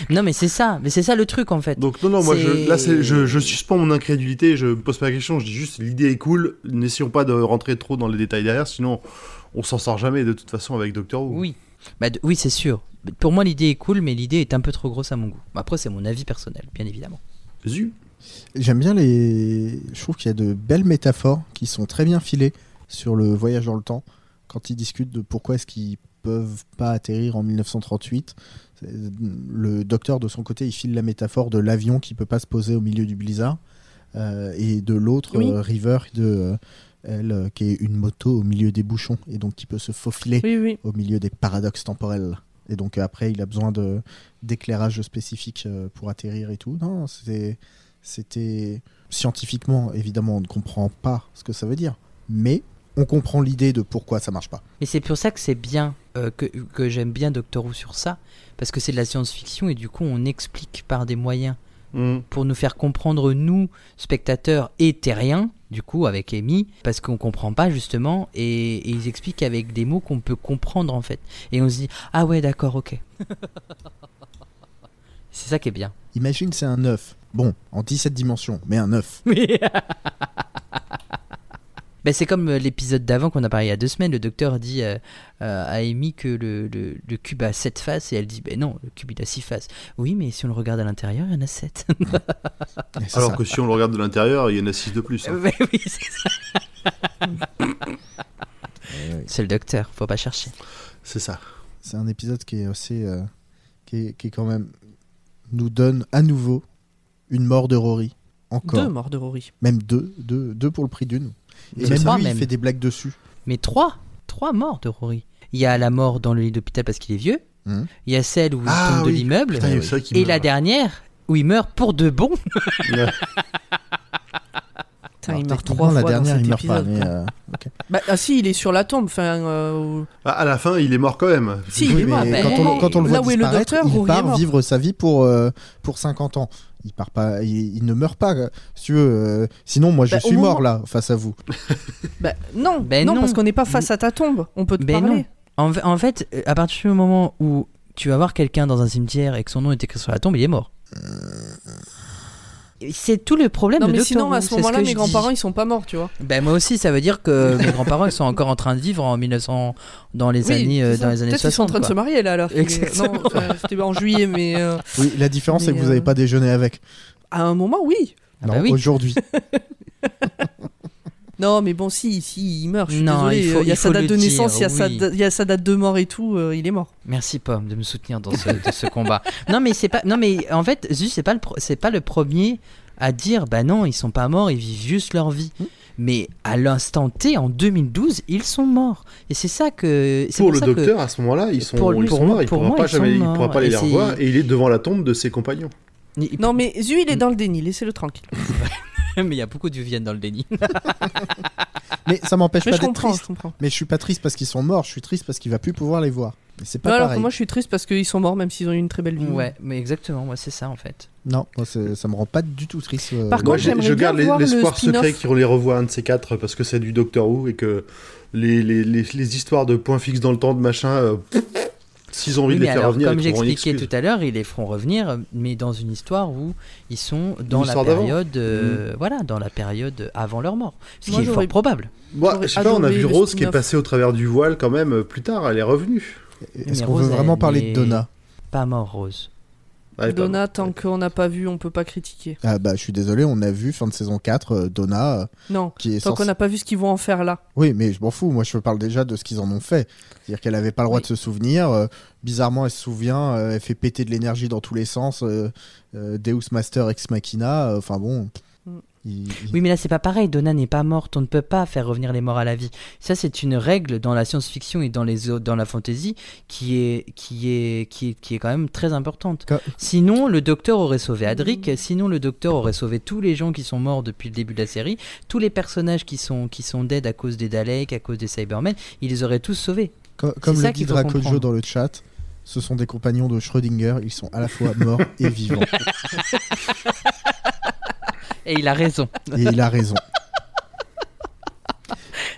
Non, mais c'est ça, mais c'est ça le truc en fait. Donc non, non, moi, je, là, c'est- je, je suspends mon incrédulité, je me pose pas la question, je dis juste l'idée est cool, n'essayons pas de rentrer trop dans les détails derrière, sinon on s'en sort jamais de toute façon avec Doctor Who. Oui. Bah, oui, c'est sûr. Pour moi, l'idée est cool, mais l'idée est un peu trop grosse à mon goût. Après, c'est mon avis personnel, bien évidemment. Zu? J'aime bien les. Je trouve qu'il y a de belles métaphores qui sont très bien filées sur le voyage dans le temps. Quand ils discutent de pourquoi est-ce qu'ils peuvent pas atterrir en 1938, c'est- le docteur de son côté il file la métaphore de l'avion qui peut pas se poser au milieu du blizzard euh, et de l'autre Oui. euh, River de euh, elle qui est une moto au milieu des bouchons et donc qui peut se faufiler Oui, oui. au milieu des paradoxes temporels. Et donc après, il a besoin de d'éclairage spécifique pour atterrir et tout. Non, c'était c'était scientifiquement évidemment on ne comprend pas ce que ça veut dire, mais on comprend l'idée de pourquoi ça marche pas. Mais c'est pour ça que c'est bien, euh, que, que j'aime bien Doctor Who sur ça, parce que c'est de la science-fiction et du coup on explique par des moyens Mm. pour nous faire comprendre, nous, spectateurs et terriens, du coup avec Amy, parce qu'on comprend pas justement, et, et ils expliquent avec des mots qu'on peut comprendre en fait. Et on se dit, ah ouais d'accord, ok. c'est ça qui est bien. Imagine c'est un œuf. Bon, en 17 dimensions, mais un œuf. Ben, c'est comme euh, l'épisode d'avant qu'on a parlé il y a deux semaines, le docteur dit euh, euh, à Amy que le, le- le cube a 7 faces et elle dit ben non, le cube il a 6 faces. Oui, mais si on le regarde à l'intérieur, il y en a 7. Et c'est Alors ça. que si on le regarde de l'intérieur, il y en a 6 de plus. hein. Ben oui, c'est ça. C'est le docteur, faut pas chercher. C'est ça. c'est un épisode qui est assez euh, qui, est, qui est quand même nous donne à nouveau une mort de Rory. Encore. Deux morts de Rory. Même deux, deux, deux pour le prix d'une. Et même trois, lui, même. il fait des blagues dessus. Mais 3 3 morts de Rory. Il y a la mort dans le lit d'hôpital parce qu'il est vieux. Mhm. Il y a celle où il Ah tombe de l'immeuble. Et meurt. la dernière où il meurt pour de bon. Putain, Alors, il meurt trois la fois dernière, dans il meurt pas. Mais, euh. Bah, ah si, il est sur la tombe. Enfin, euh, Ah, à la fin, il est mort quand même. Si, Oui, il est mort. mais bah, quand, on, quand on le là voit le disparaître, docteur, il part vivre sa vie pour, euh, pour 50 ans. Il part pas, il, il ne meurt pas. euh, Si tu veux, euh, sinon, moi, je Bah, suis moment- mort là, face à vous. bah, non, Ben non, non. parce qu'on n'est pas face à ta tombe. On peut te Ben parler. non. En, fait, euh, à partir du moment où tu vas voir quelqu'un dans un cimetière et que son nom est écrit sur la tombe, il est mort. C'est tout le problème Non, de mais Doctor sinon, Who, à c'est ce moment-là, que mes je grands-parents, dis. ils sont pas morts, tu vois. Ben moi aussi, ça veut dire que mes grands-parents ils sont encore en train de vivre en 1900 dans les Oui, années euh, c'est ça. dans les années Peut-être qu'ils sont en 60. train de se quoi. marier, là, alors. Exactement. Non, c'était en juillet, mais euh, Oui, la différence, c'est que Mais, vous n'avez euh, pas déjeuné avec. à un moment, oui. Ah Non, bah oui. aujourd'hui. Non, mais bon, si, si, il meurt. Je suis Non, désolé. il faut- il y a il sa date de dire, naissance, il y, a sa oui. da- il y a sa date de mort et tout, euh, il est mort. Merci Pomme de me soutenir dans ce, de ce combat. Non mais c'est pas non mais en fait Zeus c'est pas le pas le premier à dire bah non, ils sont pas morts, ils vivent juste leur vie. Hmm. Mais à l'instant T en 2012, ils sont morts. Et c'est ça que c'est Pour le ça que- docteur, à ce moment-là, ils sont, Pour- ils pour sont moi- morts. Il pour pourra moi, pas jamais, il pourra les revoir. Et il est devant la tombe de ses compagnons. Il- Non, mais Zu, Hmm. il est dans le déni, laissez-le tranquille. mais il y a beaucoup de viennent dans le déni. Mais ça m'empêche Mais pas je d'être comprends, triste. je comprends. Mais je suis pas triste parce qu'ils sont morts, je suis triste parce qu'il va plus pouvoir les voir. Mais c'est pas Non, alors que pareil. moi, je suis triste parce qu'ils sont morts, même s'ils ont eu une très belle vie. ouais, mais exactement, moi c'est ça en fait. Non, moi, c'est- ça me rend pas du tout triste. euh, Par Moi, contre, j'ai- j'aimerais je bien garde les- voir le l'espoir spin-off. secret qu'on les revoit un de ces quatre parce que c'est du Doctor Who et que les, les, les, les histoires de points fixes dans le temps de machin, euh, s'ils ont envie Oui, de les faire alors, revenir, comme j'expliquais tout à l'heure, ils les feront revenir, mais dans une histoire où ils sont dans la. Mm. période, euh, voilà, dans la période avant leur mort, ce Moi, qui est fort probable. Moi, je sais pas, on a vu Rose qui est passée au travers du voile quand même euh, plus tard, elle est revenue. Est-ce qu'on veut vraiment parler de Donna? Pas mort, Rose. Donna, tant qu'on n'a pas vu, on peut pas critiquer. Ah bah je suis désolé, on a vu fin de saison 4 euh, Donna euh, Non, qui est tant qu'on n'a pas vu ce qu'ils vont en faire là. Oui, mais je m'en fous, moi je parle déjà de ce qu'ils en ont fait. C'est-à-dire qu'elle avait pas le droit Oui. de se souvenir, euh, bizarrement elle se souvient, euh, elle fait péter de l'énergie dans tous les sens, euh, euh, Deus Master Ex Machina, euh, enfin bon... il- il- Oui, mais là, c'est pas pareil. Donna n'est pas morte. On ne peut pas faire revenir les morts à la vie. Ça, c'est une règle dans la science-fiction et dans, les, autres- dans la fantasy qui est, qui, est, qui, est, qui est quand même très importante. Quand- Sinon, le docteur aurait sauvé Adric. Sinon, le docteur aurait sauvé tous les gens qui sont morts depuis le début de la série. Tous les personnages qui sont, qui sont dead à cause des Daleks, à cause des Cybermen, il les aurait tous sauvés. Co- comme le dit Dracojo comprendre. dans le chat, ce sont des compagnons de Schrödinger, ils sont à la fois morts et vivants. Et il a raison. Et il a raison.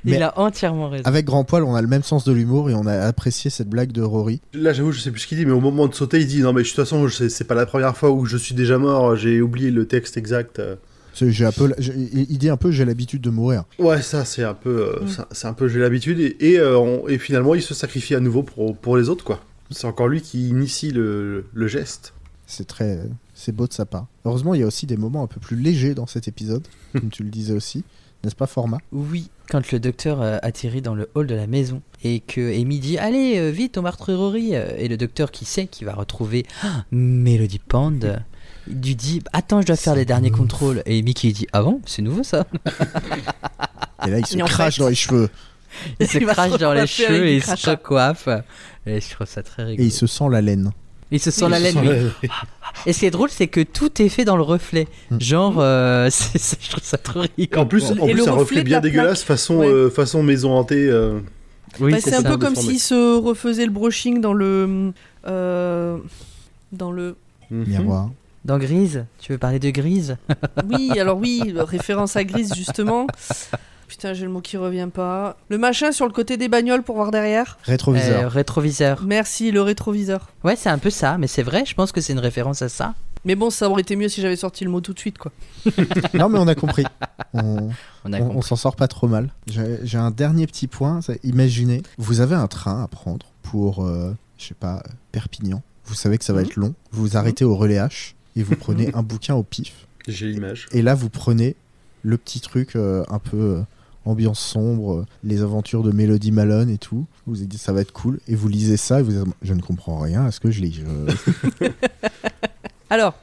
Mais- Il a entièrement raison. Avec Grand Poil, on a le même sens de l'humour et on a apprécié cette blague de Rory. Là, j'avoue, je sais plus ce qu'il dit, mais au moment de sauter, il dit Non, mais de toute façon, c'est pas la première fois où je suis déjà mort, j'ai oublié le texte exact. un peu, il dit un peu, j'ai l'habitude de mourir. Ouais, ça c'est un peu, euh, Mm. ça- c'est un peu j'ai l'habitude et, et, euh, on- et finalement il se sacrifie à nouveau pour, pour les autres quoi. C'est encore lui qui initie le, le geste. C'est très, c'est beau de sa part. Heureusement, il y a aussi des moments un peu plus légers dans cet épisode, comme tu le disais aussi, n'est-ce pas, format? Oui, quand le docteur euh, atterrit dans le hall de la maison et que Amy dit Allez, euh, vite au meurtrier Et le docteur qui sait qu'il va retrouver ah, Melody Pond, euh, il lui dit Attends, je dois faire les derniers contrôles. Et Amy qui lui dit Ah bon, c'est nouveau ça Et là, il se Et crache fait- dans les cheveux Il se Il va se crache dans les cheveux et il se recoiffe. Et je trouve ça très et rigolo. il se sent la laine. Il se sent la laine, sent Et ce qui est drôle, c'est que tout est fait dans le reflet. Mm. Genre, euh, c'est- c'est- je trouve ça trop rigolo. En plus, en plus un reflet bien la dégueulasse façon, Ouais. euh, façon maison hantée. euh. Oui, Bah, c'est c'est un peu comme déformé. s'il se refaisait le brushing dans le. euh, dans le. Mhm. Miroir. Dans Grise, tu veux parler de Grise? Oui, alors oui, référence à Grise justement. Putain, j'ai le mot qui revient pas. Le machin sur le côté des bagnoles pour voir derrière. Rétroviseur. Euh, Rétroviseur. Merci, le rétroviseur. Ouais, c'est un peu ça, mais c'est vrai, je pense que c'est une référence à ça. Mais bon, ça aurait été mieux si j'avais sorti le mot tout de suite, quoi. Non, mais on a compris. On, On a on- on compris. s'en sort pas trop mal. J'ai j'ai un dernier petit point. Imaginez, vous avez un train à prendre pour, euh, je sais pas, euh, Perpignan. Vous savez que ça va Mhm. être long. Vous vous arrêtez au relais H et vous prenez un bouquin au pif. J'ai l'image. Et là, vous prenez le petit truc euh, un peu euh, ambiance sombre, euh, les aventures de Melody Malone et tout. Vous vous dites ça va être cool. Et vous lisez ça et vous dites je ne comprends rien à ce que je lis. Je- Alors,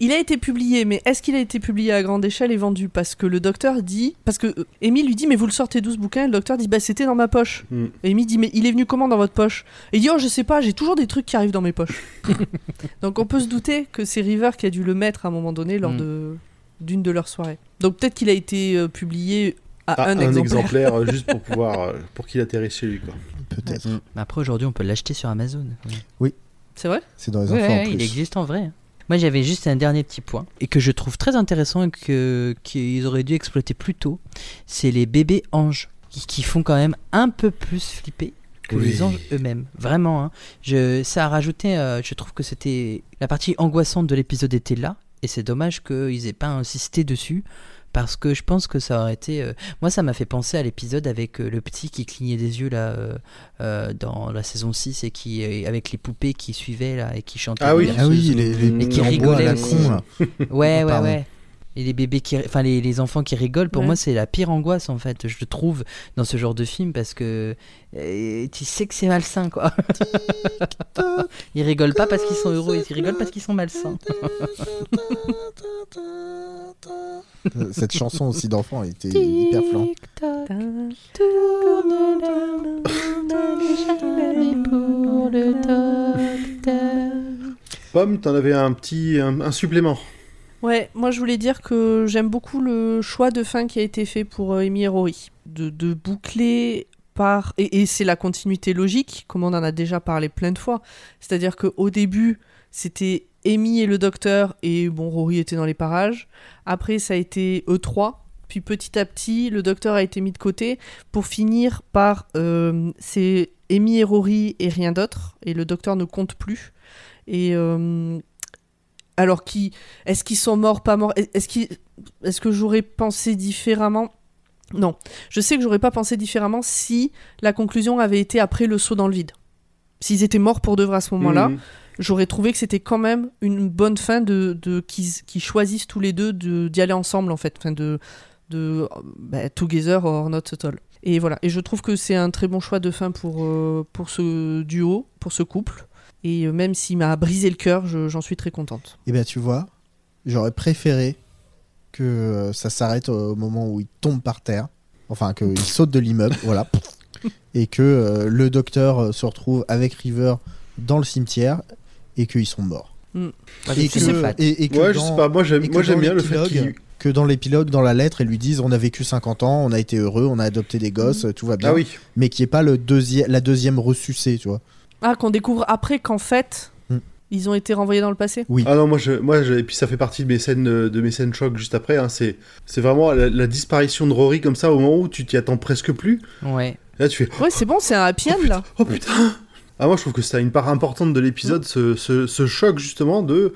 il a été publié, mais est-ce qu'il a été publié à grande échelle et vendu? Parce que le docteur dit. Parce que euh, Amy lui dit, mais vous le sortez 12 bouquins. Et le docteur dit, bah c'était dans ma poche. Mm. Amy dit, mais il est venu comment dans votre poche? Et il dit, oh, je sais pas, j'ai toujours des trucs qui arrivent dans mes poches. Donc on peut se douter que c'est River qui a dû le mettre à un moment donné lors Mm. de d'une de leurs soirées. Donc peut-être qu'il a été euh, publié à Ah, un, exemplaire. exemplaire euh, juste pour pouvoir euh, pour qu'il atterrisse chez lui quoi. Peut-être. Après, aujourd'hui, on peut l'acheter sur Amazon. C'est vrai? C'est dans les Ouais, enfants en ouais, plus. il existe en vrai. Moi, j'avais juste un dernier petit point et que je trouve très intéressant et que qu'ils auraient dû exploiter plus tôt. C'est les bébés anges qui, qui font quand même un peu plus flipper que Oui. les anges eux-mêmes. Vraiment, hein. je, ça a rajouté. euh, je trouve que c'était la partie angoissante de l'épisode était là et c'est dommage qu'ils aient pas insisté dessus. Parce que je pense que ça aurait été. euh, Moi, ça m'a fait penser à l'épisode avec euh, le petit qui clignait des yeux là euh, dans la saison 6 et qui euh, avec les poupées qui suivaient là et qui chantaient. Ah oui. Ah oui, les, les Et qui petits en bois à la rigolait aussi. con. Ouais, ouais, Pardon. ouais. Et les bébés qui, enfin les, les enfants qui rigolent, pour Ouais. moi c'est la pire angoisse en fait, je trouve dans ce genre de film parce que euh, tu sais que c'est malsain quoi. ils rigolent pas parce qu'ils sont heureux, ils rigolent parce qu'ils sont malsains. Cette chanson aussi d'enfant était hyper flan. Pomme, t'en avais un petit un, un supplément. Ouais, moi je voulais dire que j'aime beaucoup le choix de fin qui a été fait pour euh, Amy et Rory. De, boucler par. Et, c'est la continuité logique, comme on en a déjà parlé plein de fois. C'est-à-dire qu'au début, c'était Amy et le docteur, et bon, Rory était dans les parages. Après, ça a été E3. Puis petit à petit, le docteur a été mis de côté pour finir par. euh, c'est Amy et Rory et rien d'autre. Et le docteur ne compte plus. Et. euh, alors qui est-ce qu'ils sont morts pas morts? Est-ce qu'ils est-ce que j'aurais pensé différemment? Non. Je sais que j'aurais pas pensé différemment si la conclusion avait été après le saut dans le vide. S'ils étaient morts pour de vrai à ce moment-là Mhm. j'aurais trouvé que c'était quand même une bonne fin de, de qu'ils qu'ils choisissent tous les deux de d'y aller ensemble en fait. Enfin de de bah, together or not at all. Et voilà. Et je trouve que c'est un très bon choix de fin pour euh, pour ce duo pour ce couple et euh, même s'il m'a brisé le cœur je- j'en suis très contente Et bien, tu vois, j'aurais préféré que euh, ça s'arrête au moment où il tombe par terre. Enfin, qu'il saute de l'immeuble, voilà. Et que euh, le docteur se retrouve avec River dans le cimetière et qu'ils sont morts. Et que, et, et que Ouais, je dans- sais pas. Moi j'aime bien le fait que dans l'épilogue, dans la lettre, ils lui disent on a vécu 50 ans, on a été heureux, on a adopté des gosses, tout va bien. Ah oui. Mais qui est pas le deuxième, la deuxième ressucée, tu vois. Ah, qu'on découvre après qu'en fait, Hmm. ils ont été renvoyés dans le passé Oui. Ah non, moi, je, moi je- et puis ça fait partie de mes scènes, euh, de mes scènes choc juste après. hein, c'est, c'est vraiment la, la disparition de Rory comme ça au moment où tu t'y attends presque plus. Ouais. Là, tu fais Ouais, c'est bon, c'est un happy end là. oh putain. Ah moi, je trouve que c'est une part importante de l'épisode, ce, ce, ce choc justement de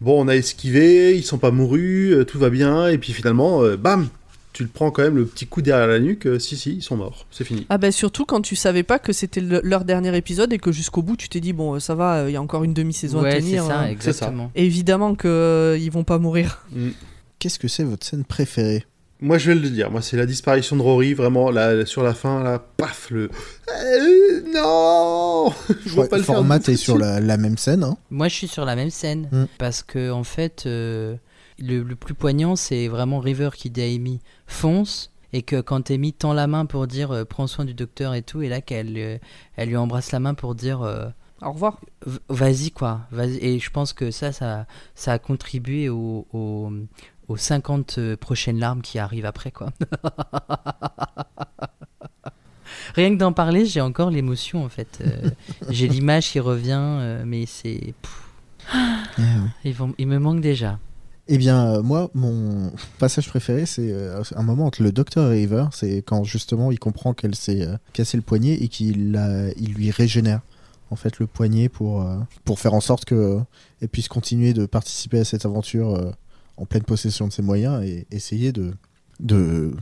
bon, on a esquivé, ils sont pas mourus, euh, tout va bien, et puis finalement, euh, bam, tu le prends quand même le petit coup derrière la nuque. euh, si, si, ils sont morts, c'est fini. Ah bah surtout quand tu savais pas que c'était le- leur dernier épisode et que jusqu'au bout tu t'es dit bon euh, ça va, il y a encore une demi-saison à Ouais, c'est tenir. ça, hein. exactement. Évidemment que euh, ils vont pas mourir. Mm. Qu'est-ce que c'est votre scène préférée? Moi, je vais le dire. Moi, c'est la disparition de Rory, vraiment, là, sur la fin, là, paf, le. Euh, non Je vois Ouais, pas le faire. Format est sur la, la même scène. hein. Moi, je suis sur la même scène Mm. parce que en fait, euh, le, le plus poignant, c'est vraiment River qui dit à Amy fonce et que quand Amy tend la main pour dire euh, prends soin du docteur et tout, et là qu'elle euh, elle lui embrasse la main pour dire euh, Au revoir. vas-y quoi, vas-y. Et je pense que ça, ça, ça a contribué au- au- aux 50 euh, prochaines larmes qui arrivent après quoi. Rien que d'en parler, j'ai encore l'émotion en fait. Euh, j'ai l'image qui revient, euh, mais c'est. Eh oui. ils, vont, ils me manquent déjà. Eh bien, euh, moi, mon passage préféré, c'est euh, un moment entre le docteur et River. C'est quand justement il comprend qu'elle s'est euh, cassé le poignet et qu'il il lui régénère en fait le poignet pour, euh, pour faire en sorte qu'elle puisse continuer de participer à cette aventure euh, en pleine possession de ses moyens et essayer de, de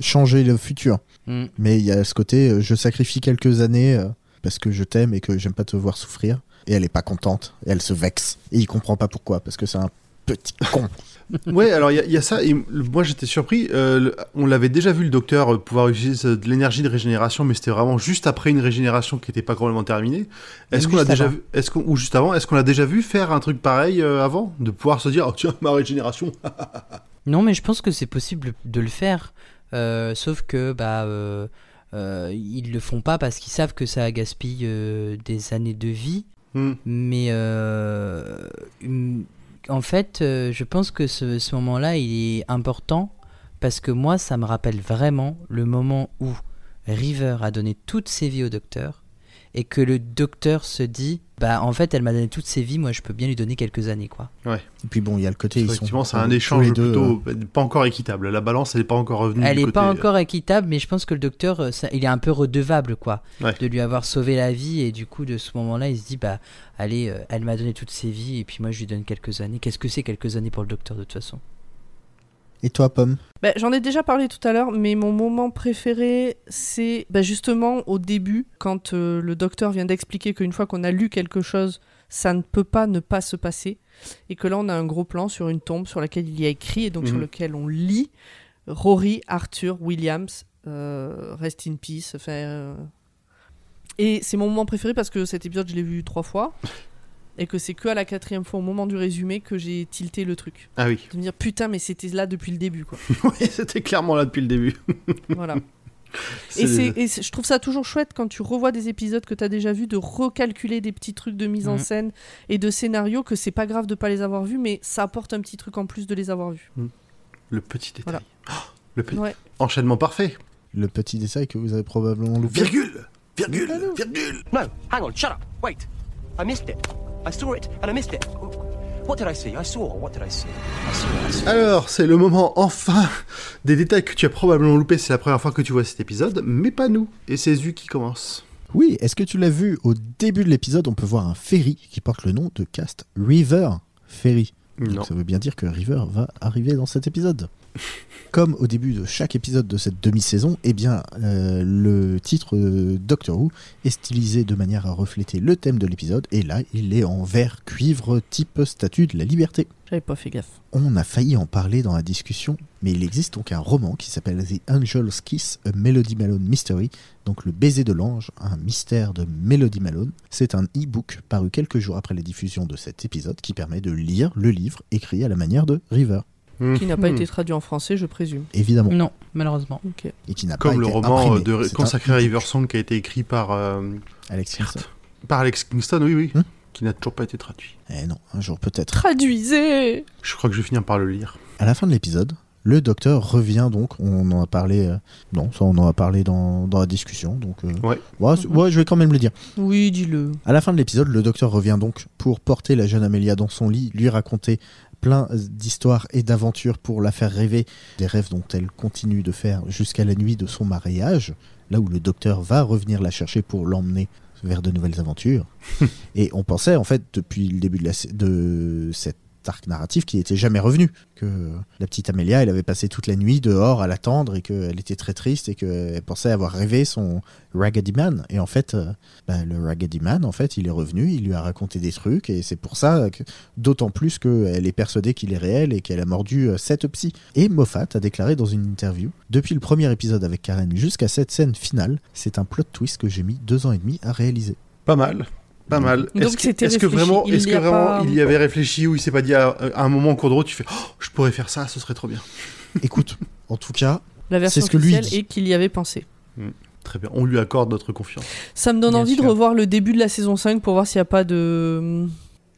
changer le futur. Mm. Mais il y a ce côté, je sacrifie quelques années parce que je t'aime et que j'aime pas te voir souffrir. Et elle est pas contente, et elle se vexe. Et il comprend pas pourquoi, parce que c'est un petit con. Ouais, alors il y, a- y a ça, et moi j'étais surpris. euh, le- on l'avait déjà vu le docteur euh, pouvoir utiliser de l'énergie de régénération, mais c'était vraiment juste après une régénération qui n'était pas complètement terminée. Est-ce qu'on l'a juste déjà vu, est-ce qu'on, ou juste avant, est-ce qu'on l'a déjà vu faire un truc pareil euh, avant? De pouvoir se dire, oh tiens, ma régénération Non, mais je pense que c'est possible de le faire. euh, sauf que bah euh, euh, ils le font pas parce qu'ils savent que ça gaspille euh, des années de vie. Hmm. Mais euh, hum, en fait, euh, je pense que ce, moment-là, est important parce que moi, ça me rappelle vraiment le moment où River a donné toutes ses vies au docteur et que le docteur se dit, bah en fait, elle m'a donné toutes ses vies, moi, je peux bien lui donner quelques années, quoi. Et puis bon, il y a le côté. ils sont Effectivement, c'est un échange deux, plutôt pas encore équitable. La balance, elle n'est pas encore revenue. Elle du n'est pas côté- euh, encore équitable, mais je pense que le docteur, euh, ça- il est un peu redevable, quoi, Ouais. de lui avoir sauvé la vie. Et du coup, de ce moment-là, il se dit, bah, allez, euh, elle m'a donné toutes ses vies, et puis moi, je lui donne quelques années. Qu'est-ce que c'est quelques années pour le docteur, de toute façon? Et toi, Pomme Bah, J'en ai déjà parlé tout à l'heure, mais mon moment préféré, c'est bah, justement au début, quand euh, le docteur vient d'expliquer qu'une fois qu'on a lu quelque chose, ça ne peut pas ne pas se passer. Et que là, on a un gros plan sur une tombe sur laquelle il y a écrit, et donc sur Mhm. lequel on lit Rory Arthur Williams, euh, Rest in Peace. Enfin, euh, Et c'est mon moment préféré parce que cet épisode, je l'ai vu trois fois. Et que c'est que à la quatrième fois, au moment du résumé, que j'ai tilté le truc. Ah oui, De me dire, putain, mais c'était là depuis le début, quoi. Oui, c'était clairement là depuis le début. Voilà. Et, c'est- et c'est- je trouve ça toujours chouette quand tu revois des épisodes que tu as déjà vus, de recalculer des petits trucs de mise en Mhm. scène et de scénario, que c'est pas grave de pas les avoir vus, mais ça apporte un petit truc en plus de les avoir vus. le petit détail. Voilà. Oh, le petit Ouais. enchaînement parfait. Le petit détail que vous avez probablement loupé. Virgule, virgule, virgule. No, hang on, shut up. Wait. I missed it. I saw it and I missed it. What did I see? I saw. What did I see? I saw. I saw. Alors, c'est le moment enfin des détails que tu as probablement loupé. C'est la première fois que tu vois cet épisode, mais pas nous. Et c'est Zu qui commence. Oui, est-ce que tu l'as vu au début de l'épisode? On peut voir un ferry qui porte le nom de cast River Ferry. Donc Non. ça veut bien dire que River va arriver dans cet épisode. Comme au début de chaque épisode de cette demi-saison, eh bien, euh, le titre euh, Doctor Who est stylisé de manière à refléter le thème de l'épisode, et là, il est en vert cuivre type statue de la liberté. J'avais pas fait gaffe. On a failli en parler dans la discussion, mais il existe donc un roman qui s'appelle The Angel's Kiss, A Melody Malone Mystery, donc le baiser de l'ange, un mystère de Melody Malone. C'est un e-book paru quelques jours après la diffusion de cet épisode qui permet de lire le livre écrit à la manière de River, Qui n'a pas Mhm. été traduit en français, je présume. évidemment, Non, malheureusement. Ok. et qui n'a pas Comme le été roman imprimé. de, C'est un consacré à. Riversong qui a été écrit par, euh, Alex Kingston. par Alex Kingston, oui, oui, Hmm. qui n'a toujours pas été traduit. Eh non, un jour peut-être. Traduisez Je crois que je vais finir par le lire. À la fin de l'épisode, le docteur revient donc, on en a parlé, euh, non, ça on en a parlé dans, dans la discussion, donc euh, Ouais. ouais, ouais, je vais quand même le dire. Oui, dis-le. À la fin de l'épisode, le docteur revient donc pour porter la jeune Amélia dans son lit, lui raconter plein d'histoires et d'aventures pour la faire rêver, des rêves dont elle continue de faire jusqu'à la nuit de son mariage, là où le docteur va revenir la chercher pour l'emmener vers de nouvelles aventures. et on pensait en fait depuis le début de, la, de cette arc narratif qu'il n'était jamais revenu. Que la petite Amélia, elle avait passé toute la nuit dehors à l'attendre et qu'elle était très triste et qu'elle pensait avoir rêvé son Raggedy Man. Et en fait, euh, bah, le Raggedy Man, en fait, il est revenu, il lui a raconté des trucs et c'est pour ça d'autant plus qu'elle est persuadée qu'il est réel et qu'elle a mordu euh, cette psy. Et Moffat a déclaré dans une interview Depuis le premier épisode avec Karen jusqu'à cette scène finale, c'est un plot twist que j'ai mis deux ans et demi à réaliser. Pas mal. Pas mal. Est-ce que, vraiment, Il est-ce y que vraiment pas- il y avait réfléchi ou il s'est pas dit à, à un moment en cours de route, tu fais oh, je pourrais faire ça, ce serait trop bien. Écoute, en tout cas, La version C'est ce que lui dit. et qu'il y avait pensé. Très bien. On lui accorde notre confiance. Ça me donne Bien envie sûr. de revoir le début de la saison 5 pour voir s'il n'y a pas de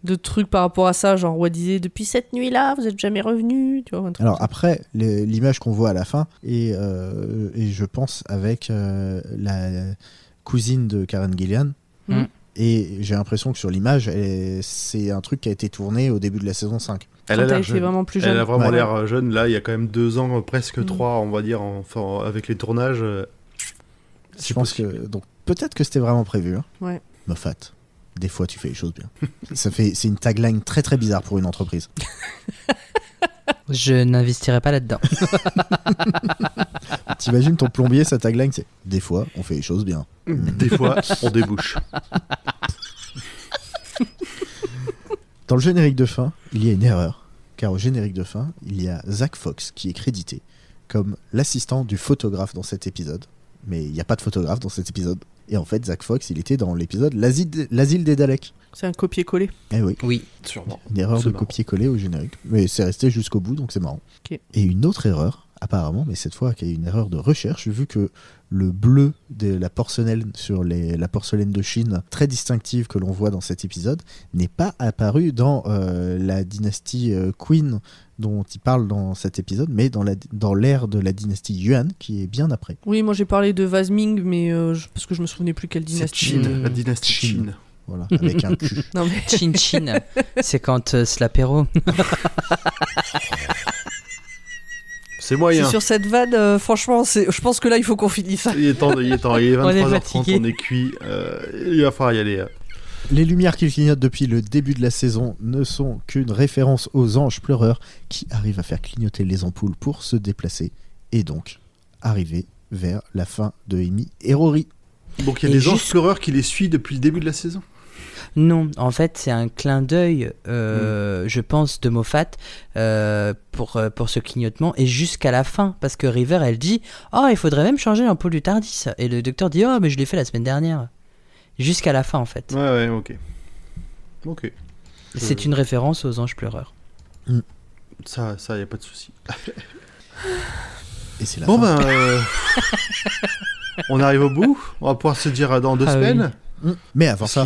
de trucs par rapport à ça, genre on disait depuis cette nuit-là, vous êtes jamais revenu, tu vois. un truc Alors après, l'image qu'on voit à la fin, et, euh, et je pense avec euh, la cousine de Karen Gillian, Mm. Et j'ai l'impression que sur l'image, c'est un truc qui a été tourné au début de la saison 5. Elle a l'air vraiment plus Elle jeune. a vraiment Ouais. l'air jeune. Là, il y a quand même deux ans, presque Mm. trois, on va dire, enfin, avec les tournages. euh, Je pense possible. que donc peut-être que c'était vraiment prévu. Hein. Ouais. Moffat, des fois tu fais les choses bien. Ça fait, c'est une tagline très très bizarre pour une entreprise. Je n'investirai pas là-dedans. T'imagines ton plombier, sa tagline, c'est des fois on fait les choses bien. Des fois, on débouche. Dans le générique de fin, il y a une erreur, car au générique de fin, il y a Zach Fox qui est crédité comme l'assistant du photographe dans cet épisode. Mais il n'y a pas de photographe dans cet épisode. Et en fait, Zach Fox, il était dans l'épisode L'asile des Daleks. C'est un copier-coller. Eh oui, Oui. Sûrement. une erreur C'est de copier-coller au générique. Mais c'est resté jusqu'au bout, donc c'est marrant. Ok. Et une autre erreur, apparemment, mais cette fois qu'il y a une erreur de recherche, vu que le bleu de la porcelaine sur les, la porcelaine de Chine, très distinctive que l'on voit dans cet épisode, n'est pas apparu dans euh, la dynastie euh, Qin dont il parle dans cet épisode, mais dans la- dans l'ère de la dynastie Yuan, qui est bien après. Oui, moi j'ai parlé de Vasming, mais euh, je- parce que je me souvenais plus quelle dynastie. Chine, la dynastie Chine. Chine. Voilà, avec un cul. Non mais Chin Chin. C'est quand euh, c'est l'apéro. C'est moyen. sur cette vanne, euh, franchement. Je pense que là il faut qu'on finisse ça. Il est temps, il est temps. Il est On est 23h30, fatigué. on est cuit. euh, il va falloir y aller. euh. Les lumières qui clignotent depuis le début de la saison ne sont qu'une référence aux anges pleureurs qui arrivent à faire clignoter les ampoules pour se déplacer et donc arriver vers la fin de Amy et Rory. Donc il y a Et des anges pleureurs qui les suivent depuis le début de la saison? Non, en fait, c'est un clin d'œil, euh, je pense, de Moffat euh, pour, euh, pour ce clignotement et jusqu'à la fin. Parce que River, elle dit Oh, il faudrait même changer l'ampoule du Tardis. Et le docteur dit Oh, mais je l'ai fait la semaine dernière. Jusqu'à la fin, en fait. Ouais, ouais, ok. Ok. C'est une référence aux anges pleureurs. Ça, ça, y a pas de souci. Et c'est la Bon fin. ben, euh, on arrive au bout. On va pouvoir se dire dans deux Ah semaines. Mm. Mais avant ça,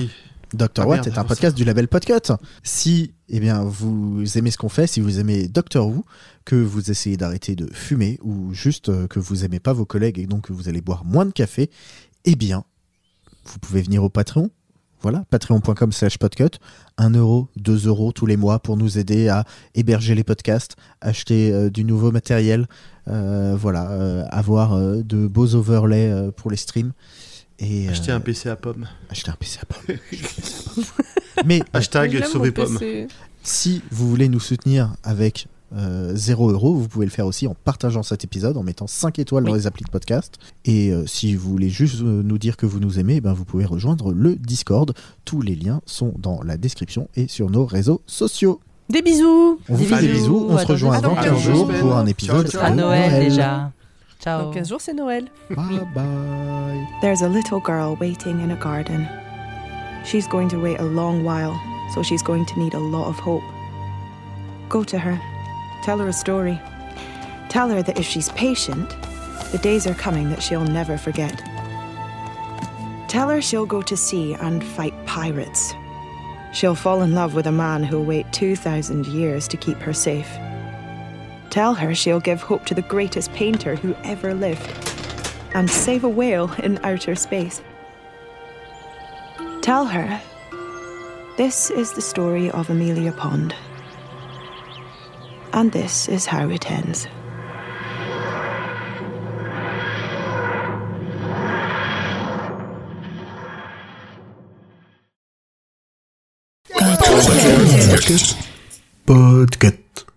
Dr. Ah, Watt merde, est un podcast du label Podcut. Si eh bien, vous aimez ce qu'on fait, si vous aimez Doctor Who, que vous essayez d'arrêter de fumer ou juste euh, que vous aimez pas vos collègues et donc que vous allez boire moins de café, eh bien, vous pouvez venir au Patreon. Voilà, patreon.com slash podcut. 1 euro, 2 euros tous les mois pour nous aider à héberger les podcasts, acheter euh, du nouveau matériel, euh, voilà, euh, avoir de beaux overlays pour les streams. Et, Acheter euh, un PC à pommes. acheter un PC à pomme. Mais Hashtag sauver. PC. si vous voulez nous soutenir avec euh, 0 euros, vous pouvez le faire aussi en partageant cet épisode, en mettant 5 étoiles dans les applis de podcast. Et euh, si vous voulez juste euh, nous dire que vous nous aimez, ben, vous pouvez rejoindre le Discord. Tous les liens sont dans la description et sur nos réseaux sociaux. Des bisous. On vous Des fait des bisous. On à se rejoint dans semaines. 15 À dans jours pour un épisode Ciao, À ciao. de Noël, déjà. Ciao. Dans 15 jours, c'est Noël. Bye bye. There's a little girl waiting in a garden. She's going to wait a long while, so she's going to need a lot of hope. Go to her. Tell her a story. Tell her that if she's patient, the days are coming that she'll never forget. Tell her she'll go to sea and fight pirates. She'll fall in love with a man who'll wait 2,000 years to keep her safe. Tell her she'll give hope to the greatest painter who ever lived and save a whale in outer space. Tell her this is the story of Amelia Pond. And this is how it ends. podcast.